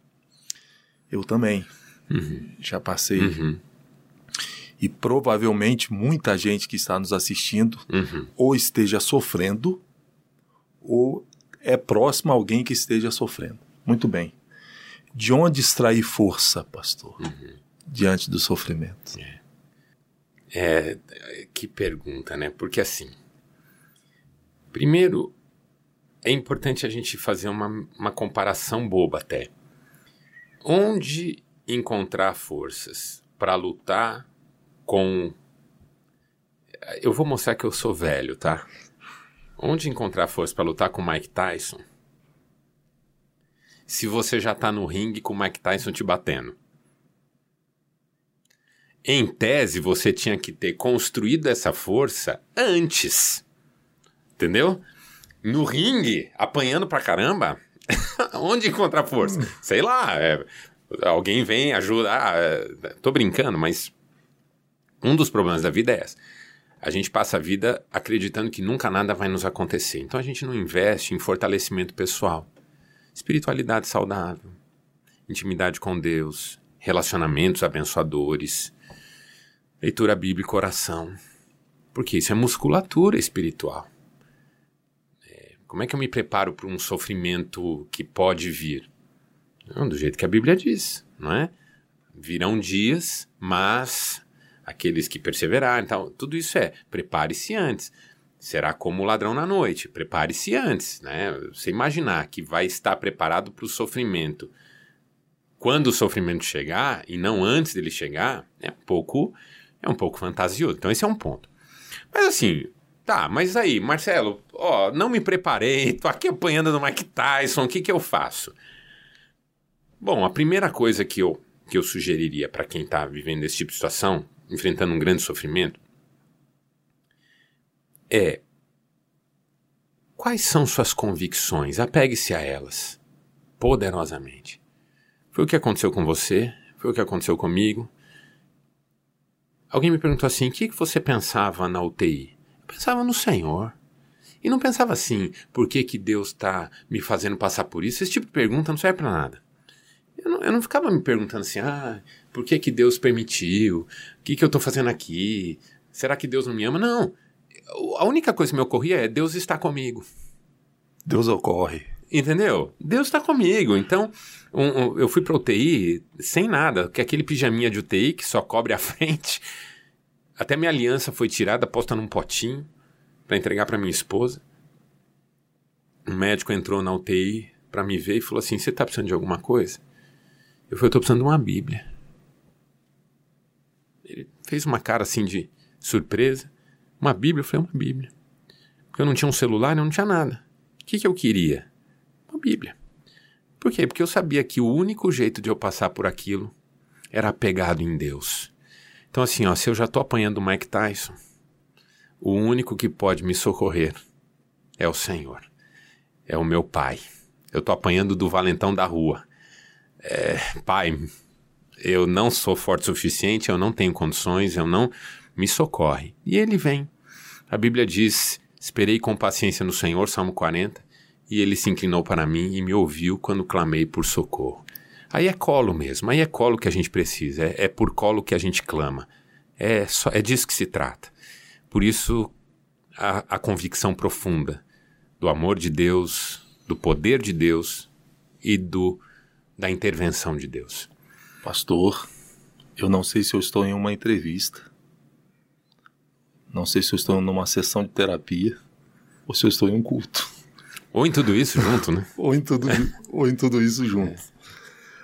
Eu também. Uhum. Já passei. Uhum. E provavelmente muita gente que está nos assistindo uhum. ou esteja sofrendo ou é próximo a alguém que esteja sofrendo. Muito bem. De onde extrair força, pastor, diante do sofrimento? É. é. que pergunta, né? Porque assim, Primeiro, é importante a gente fazer uma, uma comparação boba até. Onde encontrar forças para lutar com. Eu vou mostrar que eu sou velho, tá? Onde encontrar força para lutar com Mike Tyson? Se você já tá no ringue com Mike Tyson te batendo. Em tese, você tinha que ter construído essa força antes. Entendeu? No ringue, apanhando pra caramba, onde encontrar força? Sei lá, é, alguém vem, ajuda. Ah, é, tô brincando, mas um dos problemas da vida é essa. A gente passa a vida acreditando que nunca nada vai nos acontecer. Então a gente não investe em fortalecimento pessoal, espiritualidade saudável, intimidade com Deus, relacionamentos abençoadores, leitura bíblica, oração. Porque isso é musculatura espiritual. Como é que eu me preparo para um sofrimento que pode vir? Não, do jeito que a Bíblia diz, não é? Virão dias, mas aqueles que perseverarem, então, tudo isso é prepare-se antes. Será como o ladrão na noite, prepare-se antes, né? Você imaginar que vai estar preparado para o sofrimento quando o sofrimento chegar e não antes dele chegar, é um pouco é um pouco fantasioso. Então esse é um ponto. Mas assim, Tá, mas aí, Marcelo, ó, não me preparei, tô aqui apanhando no Mike Tyson, o que que eu faço? Bom, a primeira coisa que eu, que eu sugeriria para quem está vivendo esse tipo de situação, enfrentando um grande sofrimento, é quais são suas convicções? Apegue-se a elas poderosamente. Foi o que aconteceu com você, foi o que aconteceu comigo. Alguém me perguntou assim: o que, você pensava na UTI? pensava no Senhor. E não pensava assim, por que, que Deus está me fazendo passar por isso? Esse tipo de pergunta não serve para nada. Eu não, eu não, ficava me perguntando assim, ah, por que, que Deus permitiu? O que, que eu estou fazendo aqui? Será que Deus não me ama? Não. A única coisa que me ocorria é Deus está comigo. Deus ocorre. Entendeu? Deus está comigo. Então, um, um, eu fui para UTI sem nada, que aquele pijaminha de UTI que só cobre a frente. Até minha aliança foi tirada, posta num potinho para entregar para minha esposa. Um médico entrou na UTI para me ver e falou assim: Você tá precisando de alguma coisa? Eu falei: Eu tô precisando de uma Bíblia. Ele fez uma cara assim de surpresa. Uma Bíblia? Eu falei: Uma Bíblia. Porque eu não tinha um celular, eu não tinha nada. O que, que eu queria? Uma Bíblia. Por quê? Porque eu sabia que o único jeito de eu passar por aquilo era apegado em Deus. Então, assim, ó, se eu já tô apanhando o Mike Tyson, o único que pode me socorrer é o Senhor. É o meu Pai. eu tô apanhando do valentão da rua. É, pai, eu não sou forte o suficiente, eu não tenho condições, eu não. Me socorre. E ele vem. A Bíblia diz: Esperei com paciência no Senhor, Salmo 40, e ele se inclinou para mim e me ouviu quando clamei por socorro. Aí é colo mesmo, aí é colo que a gente precisa, é, é por colo que a gente clama. É, só, é disso que se trata. Por isso, a, a convicção profunda do amor de Deus, do poder de Deus e do, da intervenção de Deus. Pastor, eu não sei se eu estou em uma entrevista, não sei se eu estou numa sessão de terapia ou se eu estou em um culto. Ou em tudo isso junto, né? ou, em tudo, ou em tudo isso junto. É.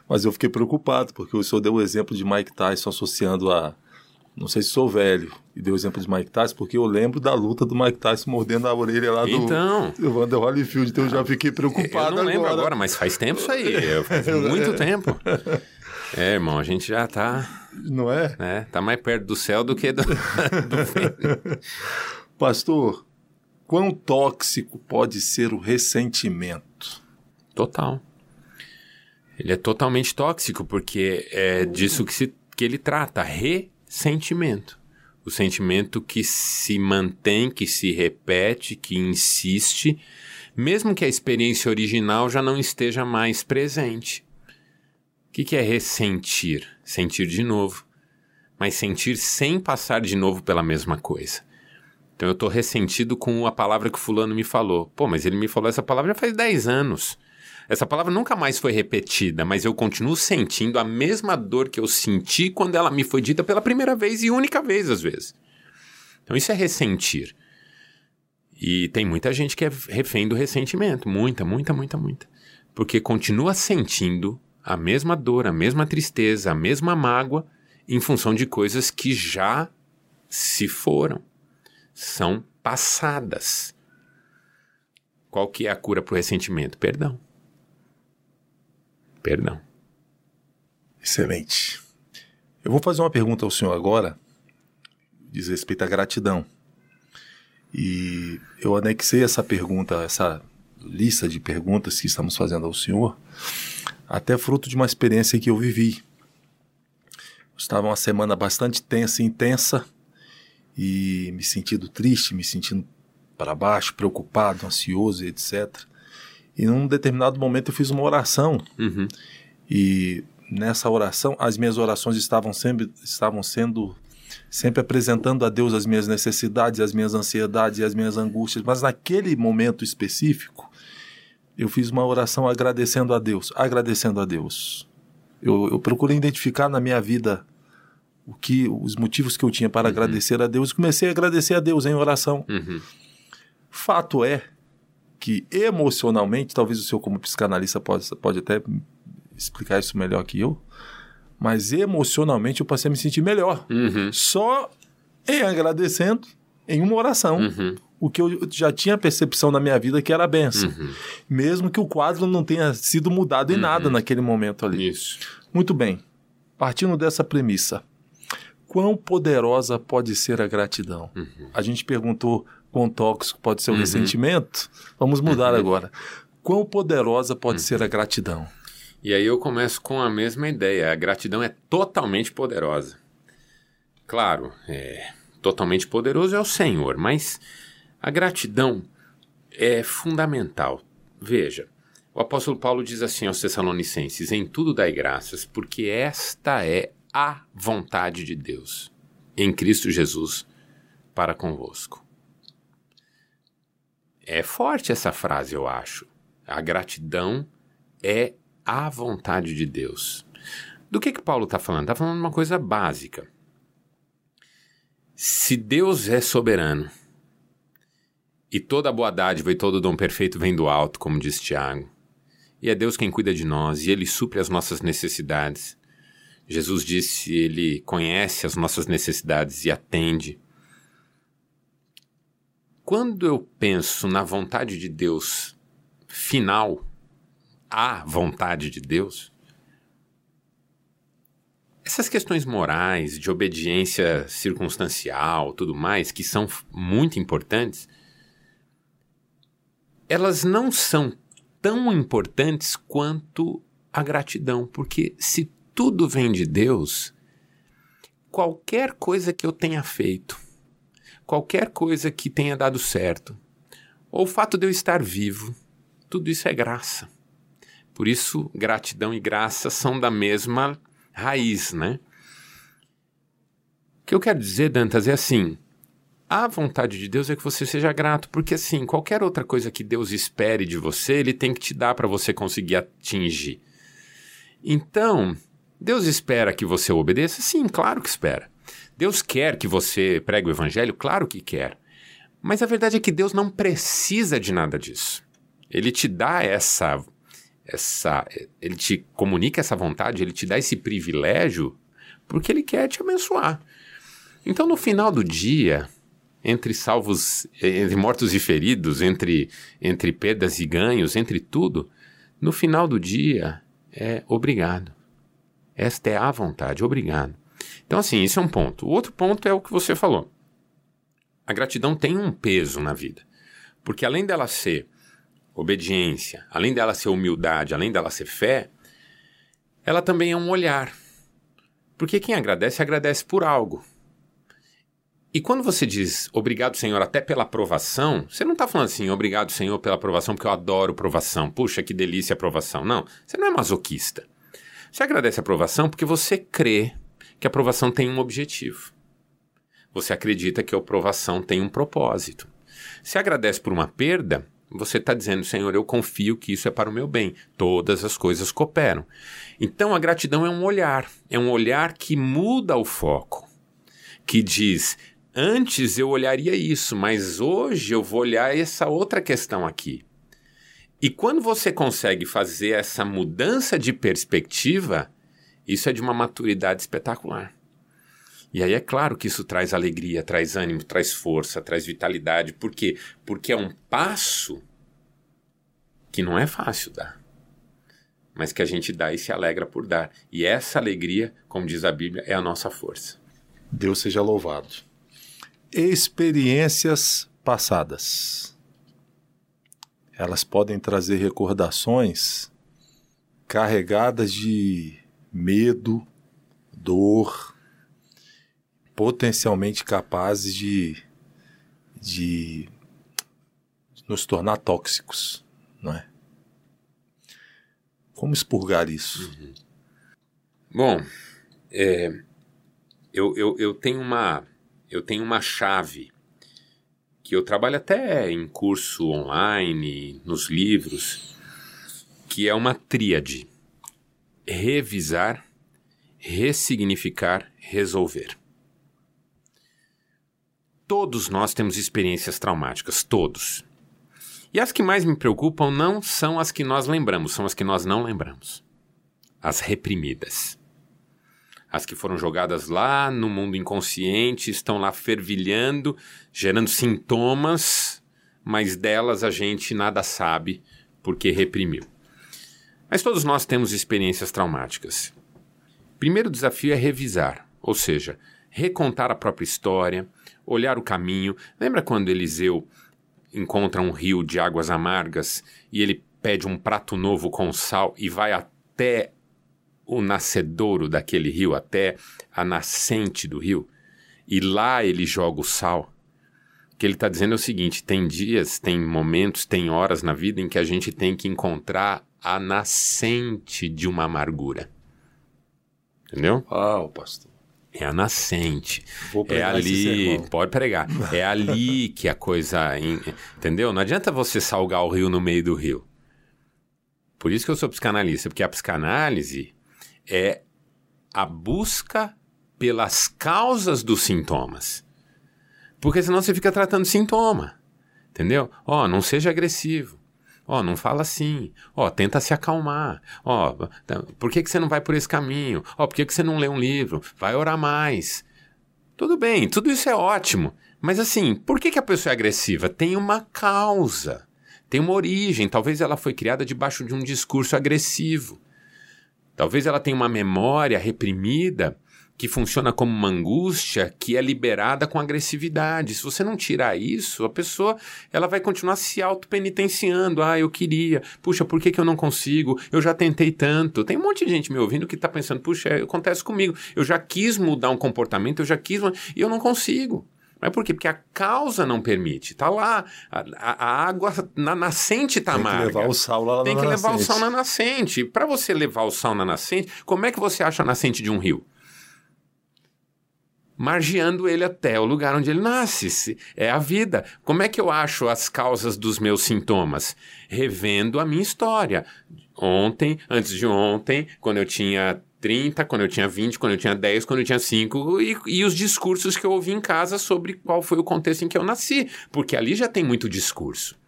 Mas eu fiquei preocupado, porque o senhor deu o exemplo de Mike Tyson associando a. Não sei se sou velho, e deu o exemplo de Mike Tyson, porque eu lembro da luta do Mike Tyson mordendo a orelha lá do, então, do Vander Holyfield, então eu já fiquei preocupado eu não lembro agora. mas faz tempo isso aí, faz muito tempo. É, irmão, a gente já tá. Não é? Né, tá mais perto do céu do que do. do Pastor, Quão tóxico pode ser o ressentimento? Total. Ele é totalmente tóxico porque é disso que, se, que ele trata, ressentimento. O sentimento que se mantém, que se repete, que insiste, mesmo que a experiência original já não esteja mais presente. O que, que é ressentir? Sentir de novo. Mas sentir sem passar de novo pela mesma coisa. Então eu tô ressentido com a palavra que fulano me falou. Pô, mas ele me falou essa palavra já faz 10 anos. Essa palavra nunca mais foi repetida, mas eu continuo sentindo a mesma dor que eu senti quando ela me foi dita pela primeira vez e única vez, às vezes. Então isso é ressentir. E tem muita gente que é refém do ressentimento. Muita, muita, muita, muita. Porque continua sentindo a mesma dor, a mesma tristeza, a mesma mágoa em função de coisas que já se foram são passadas. Qual que é a cura para o ressentimento? Perdão. Perdão. Excelente. Eu vou fazer uma pergunta ao senhor agora, diz respeito à gratidão. E eu anexei essa pergunta, essa lista de perguntas que estamos fazendo ao senhor, até fruto de uma experiência que eu vivi. Estava uma semana bastante tensa e intensa, e me sentindo triste, me sentindo para baixo, preocupado, ansioso, etc. E num determinado momento eu fiz uma oração uhum. e nessa oração as minhas orações estavam sempre estavam sendo sempre apresentando a Deus as minhas necessidades, as minhas ansiedades e as minhas angústias, mas naquele momento específico eu fiz uma oração agradecendo a Deus, agradecendo a Deus. Eu, eu procurei identificar na minha vida o que os motivos que eu tinha para uhum. agradecer a Deus, comecei a agradecer a Deus em oração. Uhum. Fato é que emocionalmente, talvez o senhor como psicanalista pode, pode até explicar isso melhor que eu, mas emocionalmente eu passei a me sentir melhor. Uhum. Só em agradecendo em uma oração. Uhum. O que eu já tinha percepção na minha vida que era a benção. Uhum. Mesmo que o quadro não tenha sido mudado em nada Uhum. naquele momento ali. Isso. Muito bem. Partindo dessa premissa, quão poderosa pode ser a gratidão? Uhum. A gente perguntou quão tóxico pode ser o Uhum. ressentimento. Vamos mudar Uhum. agora. Quão poderosa pode ser a gratidão? E aí eu começo com a mesma ideia. A gratidão é totalmente poderosa. Claro, é totalmente poderoso é o Senhor, mas a gratidão é fundamental. Veja, o apóstolo Paulo diz assim aos Tessalonicenses: Em tudo dai graças, porque esta é a vontade de Deus em Cristo Jesus para convosco. É forte essa frase, eu acho. A gratidão é a vontade de Deus. Do que que Paulo está falando? Está falando uma coisa básica. Se Deus é soberano e toda boa dádiva e todo dom perfeito vem do alto, como diz Tiago, e é Deus quem cuida de nós e Ele supre as nossas necessidades. Jesus disse, Ele conhece as nossas necessidades e atende. Quando eu penso na vontade de Deus final, a vontade de Deus, essas questões morais, de obediência circunstancial, tudo mais, que são muito importantes, elas não são tão importantes quanto a gratidão, porque se tudo vem de Deus, qualquer coisa que eu tenha feito, qualquer coisa que tenha dado certo, ou o fato de eu estar vivo, tudo isso é graça. Por isso, gratidão e graça são da mesma raiz, né? O que eu quero dizer, Dantas, é assim: a vontade de Deus é que você seja grato, porque assim, qualquer outra coisa que Deus espere de você, ele tem que te dar para você conseguir atingir. Então, Deus espera que você obedeça? Sim, claro que espera. Deus quer que você pregue o evangelho? Claro que quer. Mas a verdade é que Deus não precisa de nada disso. Ele te dá essa essa ele te comunica essa vontade, ele te dá esse privilégio porque ele quer te abençoar. Então no final do dia, entre salvos, entre mortos e feridos, entre entre perdas e ganhos, entre tudo, no final do dia é obrigado. Esta é a vontade, obrigado. Então assim, isso é um ponto. O outro ponto é o que você falou. A gratidão tem um peso na vida. Porque além dela ser obediência, além dela ser humildade, além dela ser fé, ela também é um olhar. Porque quem agradece, agradece por algo. E quando você diz obrigado, Senhor, até pela aprovação, você não está falando assim, obrigado, Senhor, pela aprovação, porque eu adoro aprovação. Puxa, que delícia a aprovação. Não, você não é masoquista. Você agradece a aprovação porque você crê que a aprovação tem um objetivo. Você acredita que a aprovação tem um propósito. Se agradece por uma perda, você está dizendo, Senhor, eu confio que isso é para o meu bem. Todas as coisas cooperam. Então a gratidão é um olhar, é um olhar que muda o foco, que diz: antes eu olharia isso, mas hoje eu vou olhar essa outra questão aqui. E quando você consegue fazer essa mudança de perspectiva, isso é de uma maturidade espetacular. E aí é claro que isso traz alegria, traz ânimo, traz força, traz vitalidade. Por quê? Porque é um passo que não é fácil dar, mas que a gente dá e se alegra por dar. E essa alegria, como diz a Bíblia, é a nossa força. Deus seja louvado. Experiências passadas. Elas podem trazer recordações carregadas de medo, dor, potencialmente capazes de, de nos tornar tóxicos, não é? Como expurgar isso? Uhum. Bom, é, eu, eu, eu tenho uma eu tenho uma chave que eu trabalho até em curso online, nos livros, que é uma tríade: revisar, ressignificar, resolver. Todos nós temos experiências traumáticas, todos. E as que mais me preocupam não são as que nós lembramos, são as que nós não lembramos. As reprimidas. As que foram jogadas lá no mundo inconsciente, estão lá fervilhando, gerando sintomas, mas delas a gente nada sabe porque reprimiu. Mas todos nós temos experiências traumáticas. Primeiro desafio é revisar, ou seja, recontar a própria história, olhar o caminho. Lembra quando Eliseu encontra um rio de águas amargas e ele pede um prato novo com sal e vai até o nascedouro daquele rio, até a nascente do rio, e lá ele joga o sal. O que ele está dizendo é o seguinte: tem dias, tem momentos, tem horas na vida em que a gente tem que encontrar a nascente de uma amargura. Entendeu? Ah, pastor. É a nascente. Vou é ali, pode pregar. É ali que a coisa, entendeu? Não adianta você salgar o rio no meio do rio. Por isso que eu sou psicanalista, porque a psicanálise é a busca pelas causas dos sintomas. Porque senão você fica tratando sintoma. Entendeu? Ó, oh, não seja agressivo. Ó, oh, não fala assim. Ó, oh, tenta se acalmar. Ó, oh, por que, que você não vai por esse caminho? Ó, por que, que você não lê um livro? Vai orar mais. Tudo bem, tudo isso é ótimo. Mas assim, por que, que a pessoa é agressiva? Tem uma causa. Tem uma origem. Talvez ela foi criada debaixo de um discurso agressivo. Talvez ela tenha uma memória reprimida que funciona como uma angústia que é liberada com agressividade. Se você não tirar isso, a pessoa ela vai continuar se auto-penitenciando. Ah, eu queria. Puxa, por que, que eu não consigo? Eu já tentei tanto. Tem um monte de gente me ouvindo que está pensando, puxa, acontece comigo. Eu já quis mudar um comportamento, eu já quis, e eu não consigo. Mas por quê? Porque a causa não permite. Tá lá, a, a água na nascente tá amarga. Tem que levar o sal lá Tem na que levar nascente. o sal na nascente. Para você levar o sal na nascente, como é que você acha a nascente de um rio? Margeando ele até o lugar onde ele nasce. É a vida. Como é que eu acho as causas dos meus sintomas? Revendo a minha história. Ontem, antes de ontem, quando eu tinha 30, quando eu tinha 20, quando eu tinha 10, quando eu tinha 5, e, e, os discursos que eu ouvi em casa sobre qual foi o contexto em que eu nasci, porque ali já tem muito discurso,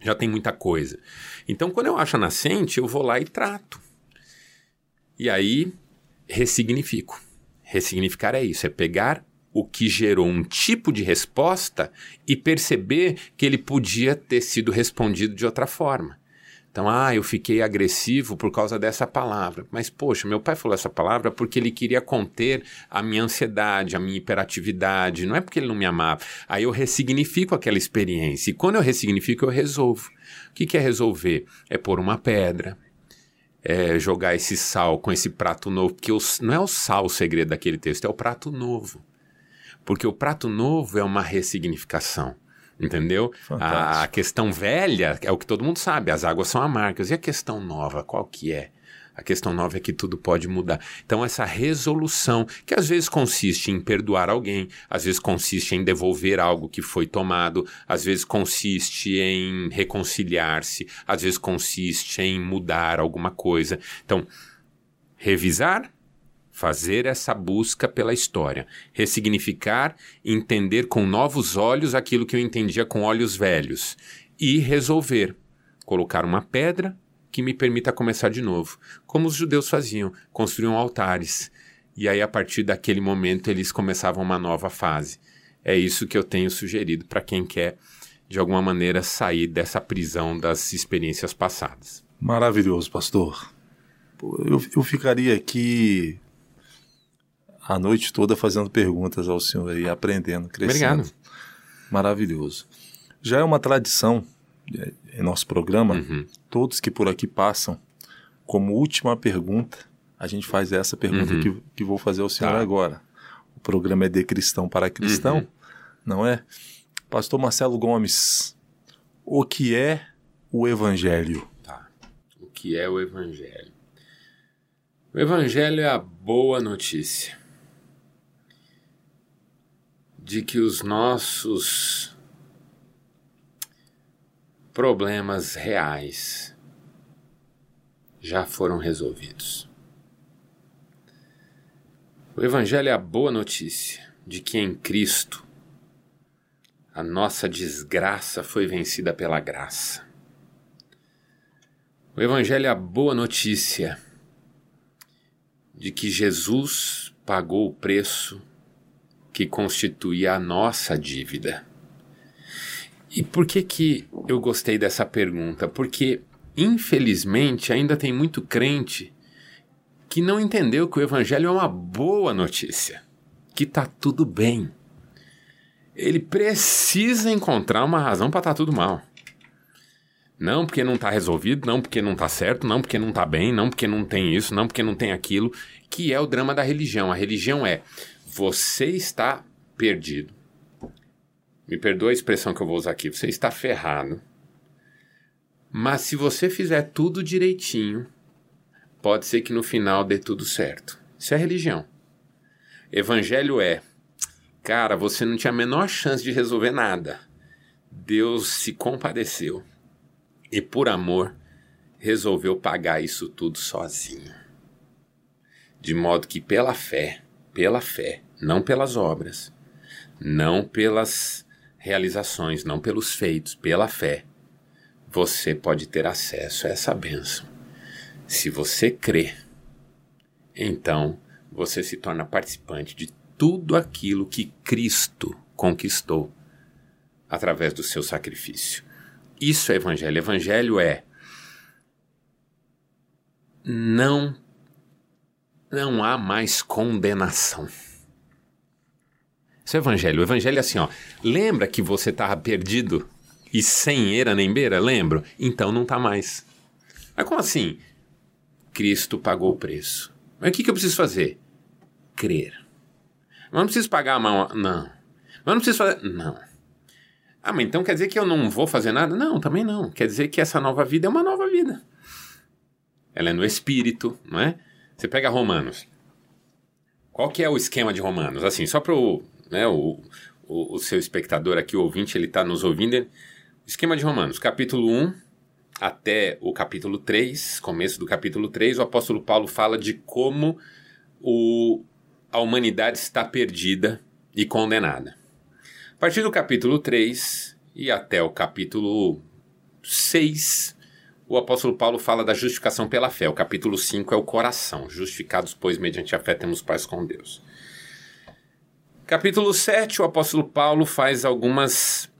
já tem muita coisa. Então, quando eu acho a nascente, eu vou lá e trato. E aí, ressignifico. Ressignificar é isso, é pegar o que gerou um tipo de resposta e perceber que ele podia ter sido respondido de outra forma. Então, ah, eu fiquei agressivo por causa dessa palavra. Mas, poxa, meu pai falou essa palavra porque ele queria conter a minha ansiedade, a minha hiperatividade. Não é porque ele não me amava. Aí eu ressignifico aquela experiência. E quando eu ressignifico, eu resolvo. O que, é resolver? É pôr uma pedra. É jogar esse sal com esse prato novo. Porque não é o sal o segredo daquele texto, é o prato novo. Porque o prato novo é uma ressignificação. Entendeu? A, a, questão velha é o que todo mundo sabe, as águas são amargas. E a questão nova, qual que é? A questão nova é que tudo pode mudar. Então, essa resolução, que às vezes consiste em perdoar alguém, às vezes consiste em devolver algo que foi tomado, às vezes consiste em reconciliar-se, às vezes consiste em mudar alguma coisa. Então, revisar, fazer essa busca pela história, ressignificar, entender com novos olhos aquilo que eu entendia com olhos velhos e resolver, colocar uma pedra que me permita começar de novo, como os judeus faziam, construíam altares. E aí a partir daquele momento eles começavam uma nova fase. É isso que eu tenho sugerido para quem quer de alguma maneira sair dessa prisão das experiências passadas. Maravilhoso, pastor. Eu, eu ficaria aqui a noite toda fazendo perguntas ao senhor e aprendendo, crescendo. Obrigado. Maravilhoso. Já é uma tradição em nosso programa, uhum. todos que por aqui passam, como última pergunta, a gente faz essa pergunta Uhum. que, que vou fazer ao senhor Tá. agora. O programa é de cristão para cristão, Uhum. não é? Pastor Marcelo Gomes, o que é o Evangelho? Tá. O que é o Evangelho? O Evangelho é a boa notícia de que os nossos problemas reais já foram resolvidos. O Evangelho é a boa notícia de que em Cristo a nossa desgraça foi vencida pela graça. O Evangelho é a boa notícia de que Jesus pagou o preço que constituía a nossa dívida. E por que que eu gostei dessa pergunta? Porque infelizmente ainda tem muito crente que não entendeu que o evangelho é uma boa notícia, que tá tudo bem. Ele precisa encontrar uma razão para estar tudo mal. Não porque não está resolvido, não porque não está certo, não porque não está bem, não porque não tem isso, não porque não tem aquilo, que é o drama da religião. A religião é você está perdido. Me perdoa a expressão que eu vou usar aqui. Você está ferrado. Mas se você fizer tudo direitinho, pode ser que no final dê tudo certo. Isso é religião. Evangelho é, cara, você não tinha a menor chance de resolver nada. Deus se compadeceu e, por amor, resolveu pagar isso tudo sozinho. De modo que, pela fé, pela fé, não pelas obras, não pelas realizações, não pelos feitos, pela fé, você pode ter acesso a essa bênção. Se você crê, então você se torna participante de tudo aquilo que Cristo conquistou através do seu sacrifício. Isso é evangelho. Evangelho é não não há mais condenação. Isso é o evangelho. O evangelho é assim, ó. Lembra que você estava perdido e sem eira nem beira? Lembro? Então não está mais. Mas como assim? Cristo pagou o preço. Mas o que, que eu preciso fazer? Crer. Mas não preciso pagar a mão. Não. Mas não preciso fazer. Não. Ah, mas então quer dizer que eu não vou fazer nada? Não, também não. Quer dizer que essa nova vida é uma nova vida. Ela é no espírito, não é? Você pega Romanos. Qual que é o esquema de Romanos? Assim, só para né, o, o, o, seu espectador aqui, o ouvinte, ele está nos ouvindo. Esquema de Romanos, capítulo 1 até o capítulo 3, começo do capítulo 3, o apóstolo Paulo fala de como o, a humanidade está perdida e condenada. A partir do capítulo 3 e até o capítulo 6, o apóstolo Paulo fala da justificação pela fé. O capítulo 5 é o coração. Justificados, pois, mediante a fé temos paz com Deus. Capítulo 7, o apóstolo Paulo faz algumas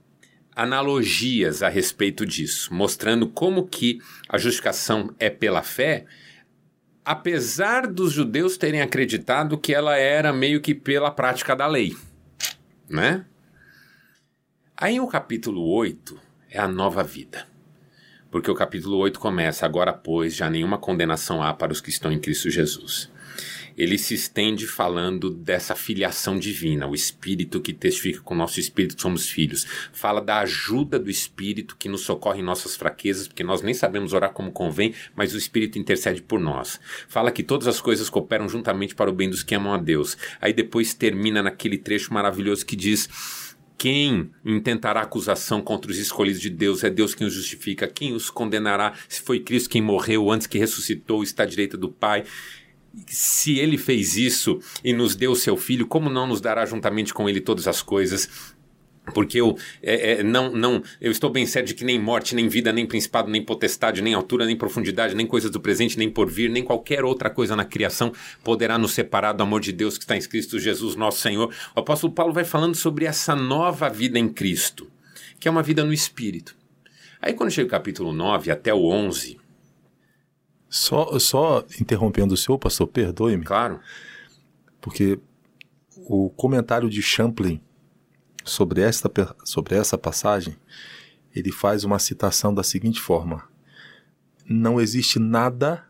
analogias a respeito disso, mostrando como que a justificação é pela fé, apesar dos judeus terem acreditado que ela era meio que pela prática da lei, né? Aí o capítulo 8 é a nova vida. Porque o capítulo 8 começa: Agora, pois, já nenhuma condenação há para os que estão em Cristo Jesus. Ele se estende falando dessa filiação divina, o Espírito que testifica com o nosso Espírito somos filhos. Fala da ajuda do Espírito que nos socorre em nossas fraquezas, porque nós nem sabemos orar como convém, mas o Espírito intercede por nós. Fala que todas as coisas cooperam juntamente para o bem dos que amam a Deus. Aí depois termina naquele trecho maravilhoso que diz quem intentará acusação contra os escolhidos de Deus? É Deus quem os justifica. Quem os condenará? Se foi Cristo quem morreu antes que ressuscitou, está à direita do Pai. Se ele fez isso e nos deu seu filho, como não nos dará juntamente com ele todas as coisas? Porque eu é, é, não, não, eu estou bem certo de que nem morte, nem vida, nem principado, nem potestade, nem altura, nem profundidade, nem coisas do presente, nem porvir, nem qualquer outra coisa na criação poderá nos separar do amor de Deus que está em Cristo Jesus, nosso Senhor. O apóstolo Paulo vai falando sobre essa nova vida em Cristo, que é uma vida no Espírito. Aí quando chega o capítulo 9 até o 11... Só, só interrompendo o senhor, pastor, perdoe-me. Claro. Porque o comentário de Champlin sobre, esta, sobre essa passagem, ele faz uma citação da seguinte forma: Não existe nada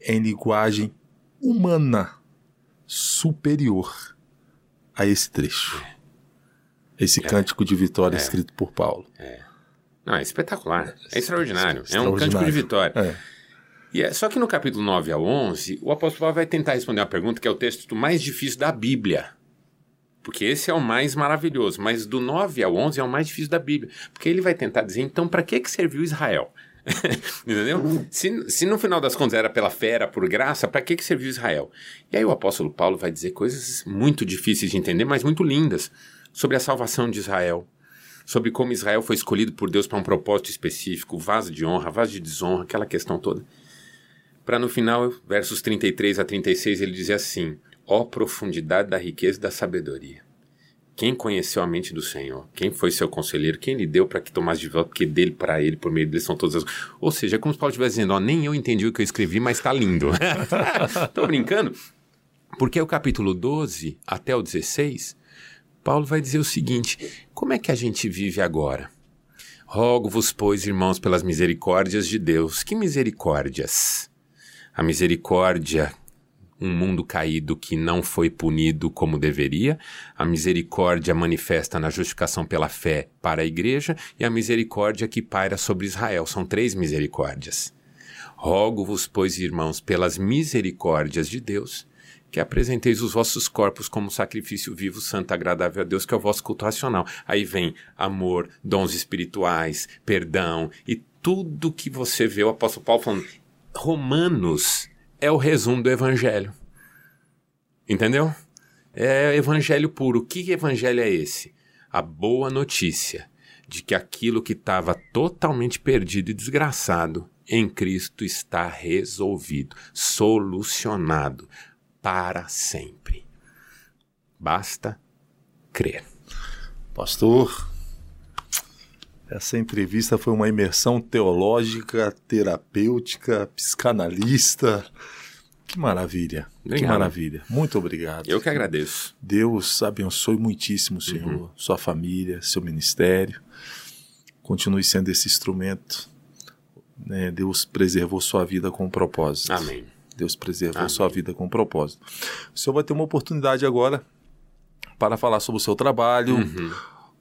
em linguagem humana superior a esse trecho. Esse é. cântico de vitória é. escrito por Paulo. É. Não, é espetacular. É extraordinário. É um cântico de vitória. É. E é, só que no capítulo 9 ao 11, o apóstolo Paulo vai tentar responder uma pergunta que é o texto mais difícil da Bíblia. Porque esse é o mais maravilhoso, mas do 9 ao 11 é o mais difícil da Bíblia. Porque ele vai tentar dizer, então, para que, que serviu Israel? Entendeu? Se, se no final das contas era pela fé, era por graça, para que, que serviu Israel? E aí o apóstolo Paulo vai dizer coisas muito difíceis de entender, mas muito lindas, sobre a salvação de Israel, sobre como Israel foi escolhido por Deus para um propósito específico, vaso de honra, vaso de desonra, aquela questão toda. Para no final, versos 33 a 36, ele dizer assim: Ó profundidade da riqueza e da sabedoria. Quem conheceu a mente do Senhor? Quem foi seu conselheiro? Quem lhe deu para que tomasse de volta? Porque dele para ele, por meio dele, são todas as. Ou seja, é como se Paulo estivesse dizendo: ó, nem eu entendi o que eu escrevi, mas está lindo. Estou brincando? Porque o capítulo 12 até o 16, Paulo vai dizer o seguinte: como é que a gente vive agora? Rogo-vos, pois, irmãos, pelas misericórdias de Deus. Que misericórdias? A misericórdia um mundo caído que não foi punido como deveria, a misericórdia manifesta na justificação pela fé para a igreja e a misericórdia que paira sobre Israel. São três misericórdias. Rogo-vos, pois, irmãos, pelas misericórdias de Deus, que apresenteis os vossos corpos como sacrifício vivo, santo, agradável a Deus, que é o vosso culto racional. Aí vem amor, dons espirituais, perdão e tudo que você vê o apóstolo Paulo falando. Romanos é o resumo do evangelho. Entendeu? É evangelho puro. Que evangelho é esse? A boa notícia de que aquilo que estava totalmente perdido e desgraçado em Cristo está resolvido, solucionado para sempre. Basta crer. Pastor, essa entrevista foi uma imersão teológica, terapêutica, psicanalista. Que maravilha. Obrigado. Que maravilha. Muito obrigado. Eu que agradeço. Deus abençoe muitíssimo, Senhor, uhum. sua família, seu ministério. Continue sendo esse instrumento. Né? Deus preservou sua vida com um propósito. Amém. Deus preservou Amém. sua vida com um propósito. O senhor vai ter uma oportunidade agora para falar sobre o seu trabalho, uhum.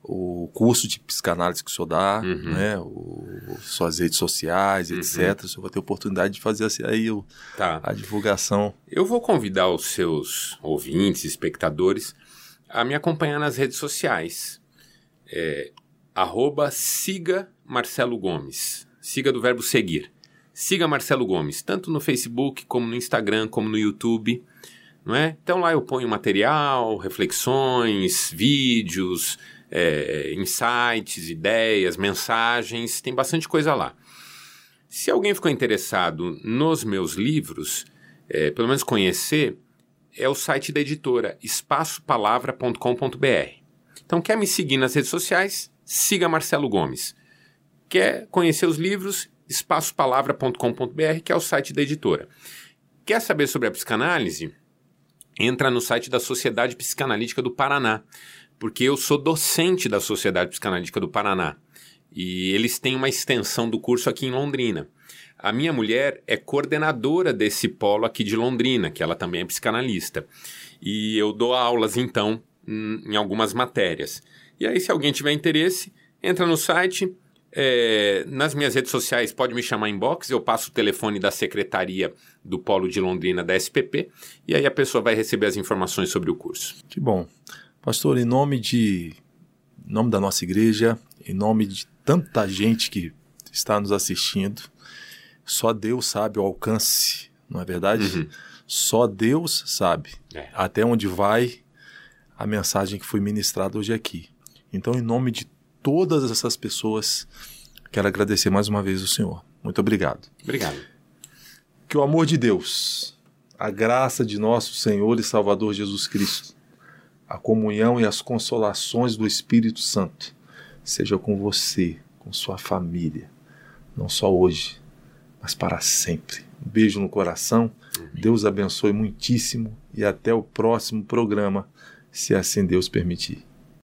O curso de psicanálise que o senhor dá, uhum. né? O, suas redes sociais, uhum. etc. O senhor vai ter oportunidade de fazer assim, aí o, tá. a divulgação. Eu vou convidar os seus ouvintes, espectadores, a me acompanhar nas redes sociais. É, arroba siga Marcelo Gomes. Siga do verbo seguir. Siga Marcelo Gomes, tanto no Facebook, como no Instagram, como no YouTube. Não é? Então lá eu ponho material, reflexões, vídeos, é, insights, ideias, mensagens, tem bastante coisa lá. Se alguém ficou interessado nos meus livros, é, pelo menos conhecer, é o site da editora espaçopalavra.com.br. Então, quer me seguir nas redes sociais? Siga Marcelo Gomes. Quer conhecer os livros? espaçopalavra.com.br, que é o site da editora. Quer saber sobre a psicanálise? Entra no site da Sociedade Psicanalítica do Paraná, porque eu sou docente da Sociedade Psicanalítica do Paraná e eles têm uma extensão do curso aqui em Londrina. A minha mulher é coordenadora desse polo aqui de Londrina, que ela também é psicanalista. E eu dou aulas, então, em algumas matérias. E aí, se alguém tiver interesse, entra no site, é, nas minhas redes sociais pode me chamar inbox, eu passo o telefone da secretaria do Polo de Londrina da SPP e aí a pessoa vai receber as informações sobre o curso. Que bom. Pastor, em nome de em nome da nossa igreja, em nome de tanta gente que está nos assistindo, só Deus sabe o alcance, não é verdade? Uhum. Só Deus sabe é. até onde vai a mensagem que foi ministrada hoje aqui. Então, em nome de todas essas pessoas. Quero agradecer mais uma vez o Senhor. Muito obrigado. Obrigado. Que o amor de Deus, a graça de nosso Senhor e Salvador Jesus Cristo, a comunhão e as consolações do Espírito Santo seja com você, com sua família, não só hoje, mas para sempre. Um beijo no coração. Deus abençoe muitíssimo e até o próximo programa, se assim Deus permitir.